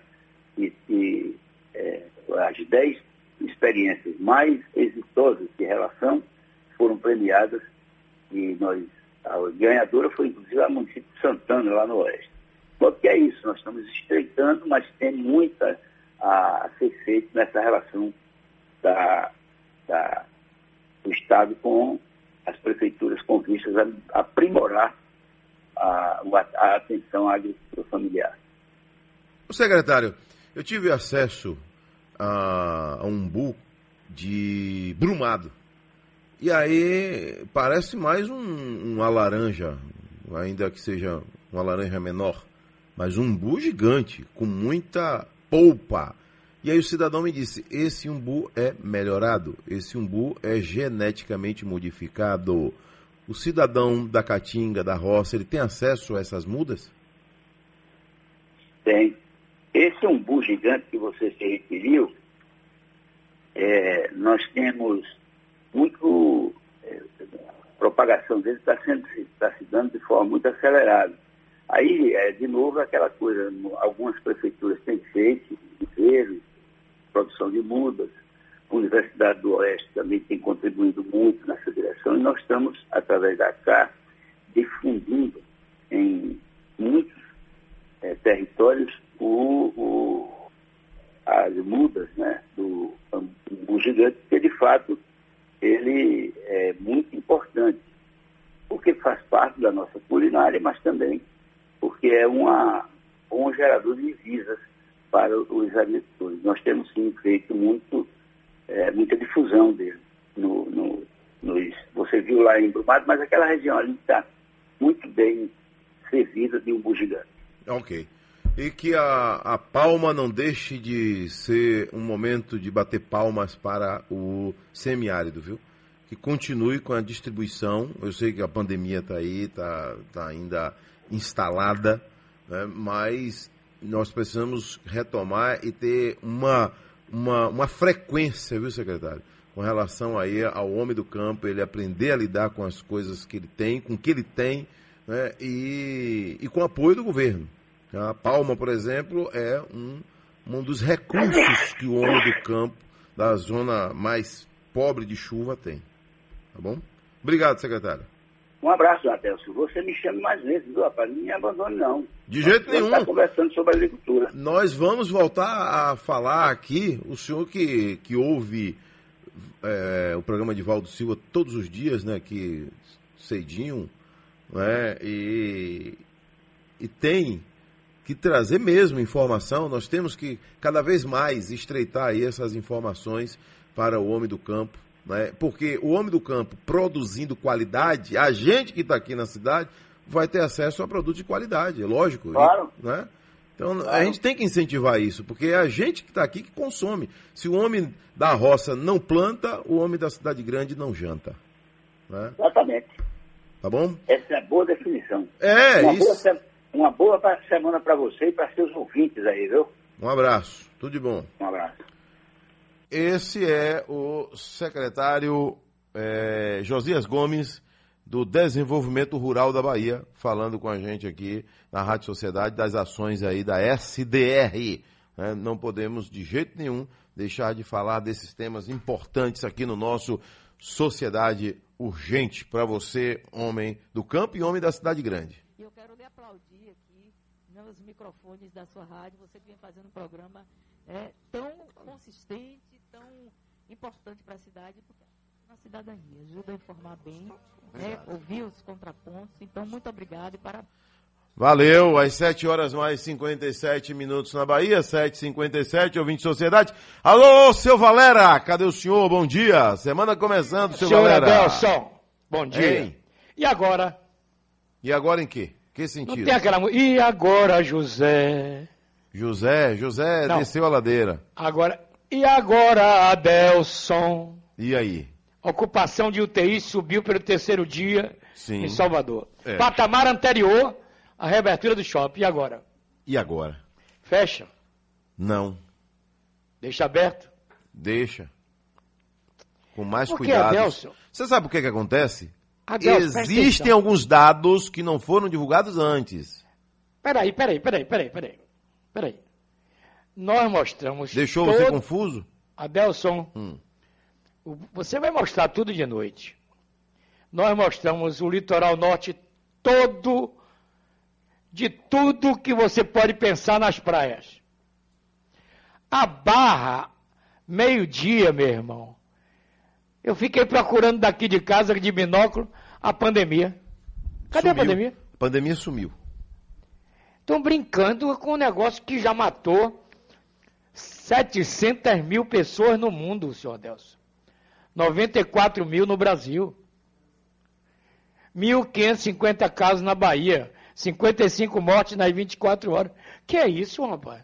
E, e é, as 10 experiências mais exitosas de relação foram premiadas e nós, a ganhadora foi inclusive a município de Santana, lá no Oeste. Porque é isso, nós estamos estreitando, mas tem muita a, a ser feito nessa relação da, da- do Estado com as prefeituras com vistas a aprimorar a, a atenção à agricultura familiar. O secretário, eu tive acesso a, a um bu de brumado. E aí parece mais um, uma laranja, ainda que seja uma laranja menor, mas um umbu gigante, com muita polpa. E aí o cidadão me disse, esse umbu é melhorado, esse umbu é geneticamente modificado. O cidadão da Caatinga, da roça, ele tem acesso a essas mudas? Tem. Esse umbu gigante que você se referiu, é, nós temos muito. é, a propagação dele está tá se dando de forma muito acelerada. Aí, é, de novo, aquela coisa, algumas prefeituras têm feito, viveiros, produção de mudas, Universidade do Oeste também tem contribuído muito nessa direção, e nós estamos, através da CA, difundindo em muitos eh, territórios o, o- as mudas né, do umbu gigante, porque de fato ele é muito importante, porque faz parte da nossa culinária, mas também porque é uma, um gerador de divisas para os agricultores. Nós temos sim feito muito, eh, muita difusão dele. No, no- nos, você viu lá em Brumado, mas aquela região ali está muito bem servida de umbu gigante. Ok. E que a, a palma não deixe de ser um momento de bater palmas para o semiárido, viu? Que continue com a distribuição. Eu sei que a pandemia está aí, está tá ainda instalada, né? mas nós precisamos retomar e ter uma, uma, uma frequência, viu, secretário? Com relação aí ao homem do campo, ele aprender a lidar com as coisas que ele tem, com o que ele tem, né? e, e com o apoio do governo. A palma, por exemplo, é um, um dos recursos que o homem do campo, da zona mais pobre de chuva, tem. Tá bom? Obrigado, secretário. Um abraço, Adelson. Você me chama mais vezes, viu, rapaz? Não me abandone, não. De jeito Nós nenhum. Está conversando sobre agricultura. Nós vamos voltar a falar aqui, o senhor que, que ouve é, o programa de Valdo Silva todos os dias, né, aqui cedinho, né, e, e tem que trazer mesmo informação, nós temos que cada vez mais estreitar aí essas informações para o homem do campo, né, porque o homem do campo produzindo qualidade, a gente que está aqui na cidade vai ter acesso a produtos de qualidade, é lógico. Claro. Né? Então a gente tem que incentivar isso, porque é a gente que está aqui que consome. Se o homem da roça não planta, o homem da cidade grande não janta. Né? Exatamente. Tá bom? Essa é a boa definição. É, uma isso. Boa uma boa semana para você e para seus ouvintes aí, viu? Um abraço, tudo de bom. Um abraço. Esse é o secretário eh, Josias Gomes, do Desenvolvimento Rural da Bahia, falando com a gente aqui na Rádio Sociedade das ações aí da SDR. né? Não podemos de jeito nenhum deixar de falar desses temas importantes aqui no nosso Sociedade Urgente para você, homem do campo e homem da cidade grande. E eu quero lhe aplaudir aqui nos microfones da sua rádio, você que vem fazendo um programa é, tão consistente, tão importante para a cidade, porque é na cidadania, ajuda a informar bem, né, ouvir os contrapontos. Então, muito obrigado e parabéns. Valeu, às 7 horas mais 57 minutos na Bahia, 7h57, ouvinte de sociedade. Alô, seu Valera, cadê o senhor? Bom dia. Semana começando, seu Senhor Valera. Adelson, bom dia. Hein? E agora? E agora em quê? Que Não sentido? tem aquela. E agora, José? José, José Não. desceu a ladeira. Agora. E agora, Adelson? E aí? Ocupação de UTI subiu pelo terceiro dia Sim. em Salvador. É. Patamar anterior à reabertura do shopping. E agora? E agora? Fecha? Não, Deixa aberto? deixa. Com mais Por que, cuidado. Adelson? Você sabe o que, que acontece? Presta existem alguns dados que não foram divulgados antes. Peraí, peraí, peraí, peraí, peraí. Peraí. Nós mostramos. Deixou você todo- confuso? Adelson, Hum. você vai mostrar tudo de noite. Nós mostramos o litoral norte todo, de tudo que você pode pensar nas praias. A Barra, meio-dia, meu irmão. Eu fiquei procurando daqui de casa, de binóculo, a pandemia. Cadê a Sumiu. pandemia? A pandemia sumiu. Estão brincando com um negócio que já matou 700 mil pessoas no mundo, senhor Adelson. 94 mil no Brasil. 1.550 casos na Bahia. 55 mortes nas 24 horas. Que é isso, rapaz?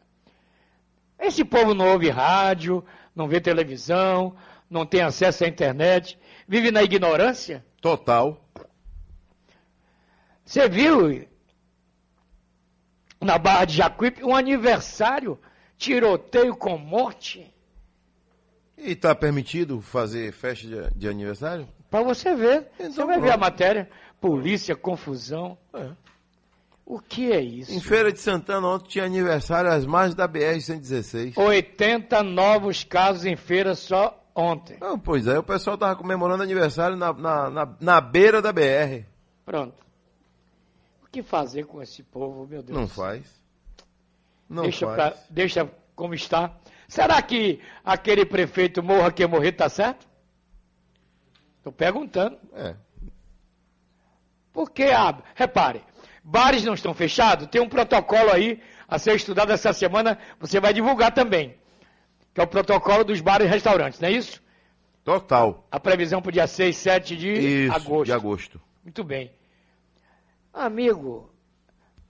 Esse povo não ouve rádio, não vê televisão, não tem acesso à internet, vive na ignorância. Total. Você viu na Barra de Jacuípe um aniversário, tiroteio com morte? E está permitido fazer festa de, de aniversário? Para você ver. você Então vai ver a pronto. matéria. Polícia, confusão. O que é isso? Em Feira de Santana ontem tinha aniversário às margens da BR-116. 80 novos casos em feira só ontem. Ah, pois é, o pessoal tava comemorando aniversário na, na, na, na beira da BR. Pronto. O que fazer com esse povo, meu Deus? Não faz. Não deixa, faz. pra- deixa como está. Será que aquele prefeito morra que morrer tá certo? Estou perguntando. É. Porque, repare, bares não estão fechados, tem um protocolo aí a ser estudado essa semana, você vai divulgar também, que é o protocolo dos bares e restaurantes, não é isso? Total. A previsão para o dia 6, 7 de Isso, agosto. de agosto. Muito bem. Amigo,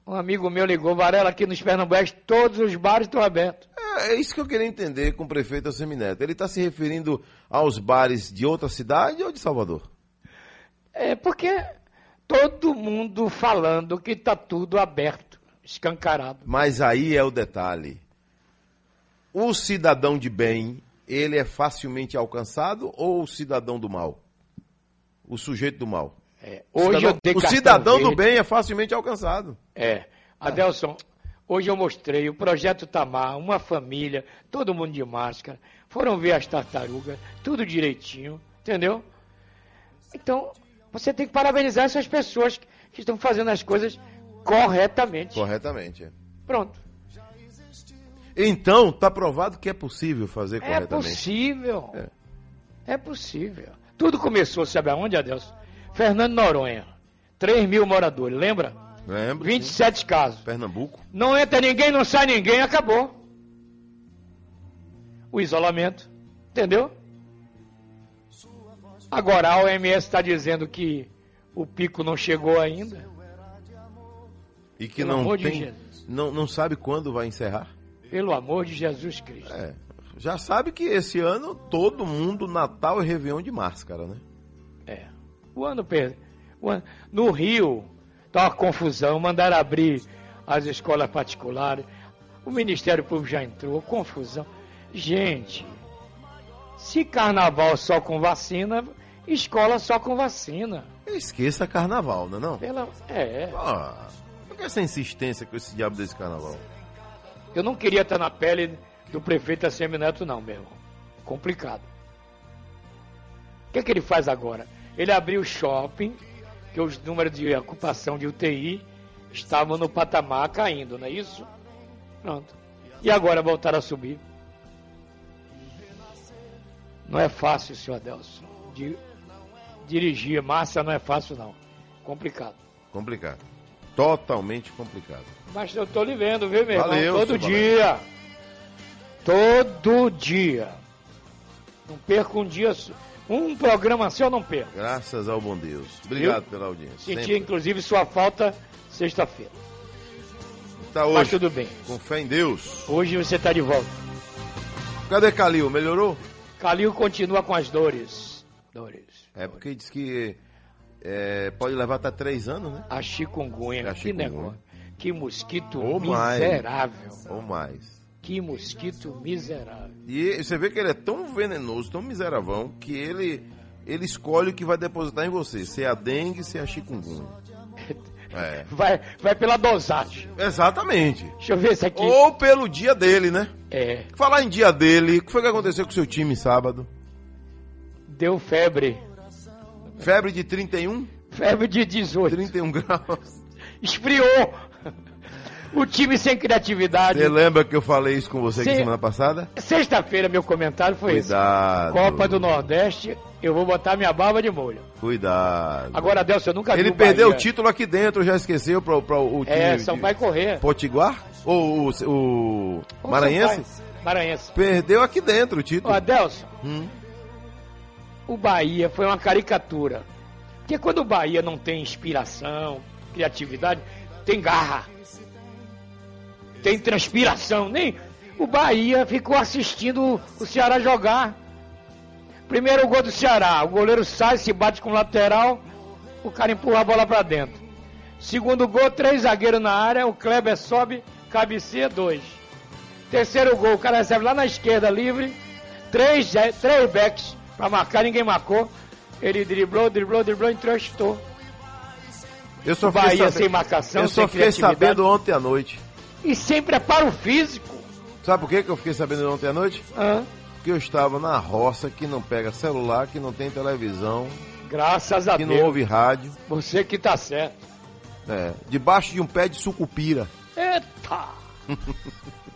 um amigo meu ligou, Varela, aqui nos Pernambucos, todos os bares estão abertos. É, é isso que eu queria entender com o prefeito Assemineto. Ele está se referindo aos bares de outra cidade ou de Salvador? É porque todo mundo falando que está tudo aberto, escancarado. Mas aí é o detalhe. O cidadão de bem, ele é facilmente alcançado ou o cidadão do mal? O sujeito do mal? É, O hoje cidadão, o cidadão do verde. bem é facilmente alcançado. É. Adelson, hoje eu mostrei o projeto Tamar, uma família, todo mundo de máscara, foram ver as tartarugas, tudo direitinho, entendeu? Então, você tem que parabenizar essas pessoas que, estão fazendo as coisas corretamente. Corretamente. é. Pronto. Então, está provado que é possível fazer É corretamente. possível. É. possível. Tudo começou, sabe aonde, Adelson? Fernando Noronha. 3 mil moradores, lembra? Lembro. 27 casos. Pernambuco. Não entra ninguém, não sai ninguém, acabou. O isolamento. Entendeu? Agora a OMS está dizendo que o pico não chegou ainda. E que Pelo não tem, não, não sabe quando vai encerrar. Pelo amor de Jesus Cristo. É. Já sabe que esse ano todo mundo, Natal e Réveillon de máscara, né? O ano per... o ano- No Rio, tá uma confusão. Mandaram abrir as escolas particulares. O Ministério Público já entrou. Confusão. Gente, se carnaval só com vacina, escola só com vacina. Esqueça carnaval, não é não? Pela... É. Ah, por que essa insistência com esse diabo desse carnaval? Eu não queria estar na pele do prefeito Assemineto, não, meu irmão. Complicado. O que, é que ele faz agora? Ele abriu o shopping, que os números de ocupação de UTI estavam no patamar caindo, não é isso? Pronto. E agora voltaram a subir. Não é fácil, senhor Adelson. Di- dirigir massa não é fácil, não. Complicado. Complicado. Totalmente complicado. Mas eu tô lhe vendo, viu, meu Valeu, irmão? Todo dia. Todo dia. Não perco um dia. Um programa seu eu não perco. Graças ao bom Deus. Obrigado Viu? pela audiência. Senti, inclusive, sua falta sexta-feira. Tá hoje. Mas tudo bem. Com fé em Deus. Hoje você tá de volta. Cadê Calil? Melhorou? Calil continua com as dores. Dores. É porque diz que é, pode levar até três anos, né? A chikungunya. A que chikungunya. negócio. Que mosquito Ou mais. miserável. Ou mais. Que mosquito miserável. E você vê que ele é tão venenoso, tão miseravão, que ele ele escolhe o que vai depositar em você, se é a dengue, se é a chikungunya. É. Vai, vai pela dosagem. Exatamente. Deixa eu ver isso aqui. Ou pelo dia dele, né? É. Falar em dia dele, o que foi que aconteceu com o seu time sábado? Deu febre. Febre de 31? Febre de 18. 31 graus. Esfriou. O time sem criatividade. Você lembra que eu falei isso com você aqui Sim. semana passada? Sexta-feira, meu comentário foi Cuidado. esse. Copa do Nordeste, eu vou botar minha barba de molho. Cuidado. Agora, Adelson, eu nunca vi Ele o perdeu o Bahia. título aqui dentro, já esqueceu para o time. É, de Sampaio Corrêa. Potiguar? Ou o, o Maranhense? Maranhense. Perdeu aqui dentro o título. Adelson, Hum. o Bahia foi uma caricatura. Porque quando o Bahia não tem inspiração, criatividade, tem garra. Tem transpiração. Nem o Bahia ficou assistindo o Ceará jogar. Primeiro gol do Ceará, o goleiro sai, se bate com o lateral, o cara empurra a bola pra dentro. Segundo gol, três zagueiros na área, o Kleber sobe, cabeceia, dois. Terceiro gol, o cara recebe lá na esquerda livre, três, três backs pra marcar, ninguém marcou. Ele driblou, driblou, driblou, entrou, chutou. Eu só O Bahia sabe- sem marcação, Eu só fiquei sabendo ontem à noite. E sem preparo físico. Sabe por que que eu fiquei sabendo ontem à noite? Hã? Porque eu estava na roça que não pega celular, que não tem televisão, Graças a que Deus. não ouve rádio. Você que tá certo. É, debaixo de um pé de sucupira. Eita!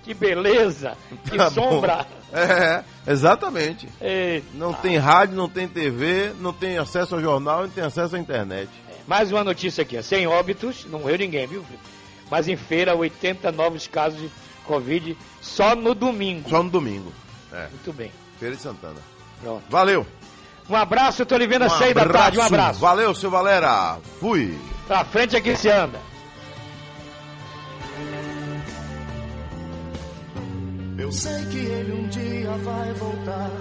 que beleza! Que Tá bom. sombra! É, exatamente. Eita. Não tem rádio, não tem TV, não tem acesso ao jornal, não tem acesso à internet. Mais uma notícia aqui, sem óbitos, não morreu ninguém, viu? Felipe? Mas em feira, 80 novos casos de Covid só no domingo. Só no domingo. É, Muito bem. Feira de Santana. Pronto. Valeu. Um abraço, tô lhe vendo às Um seis da tarde. Um abraço. Valeu, seu Valera. Fui. Pra frente aqui se anda. Eu sei que ele um dia vai voltar.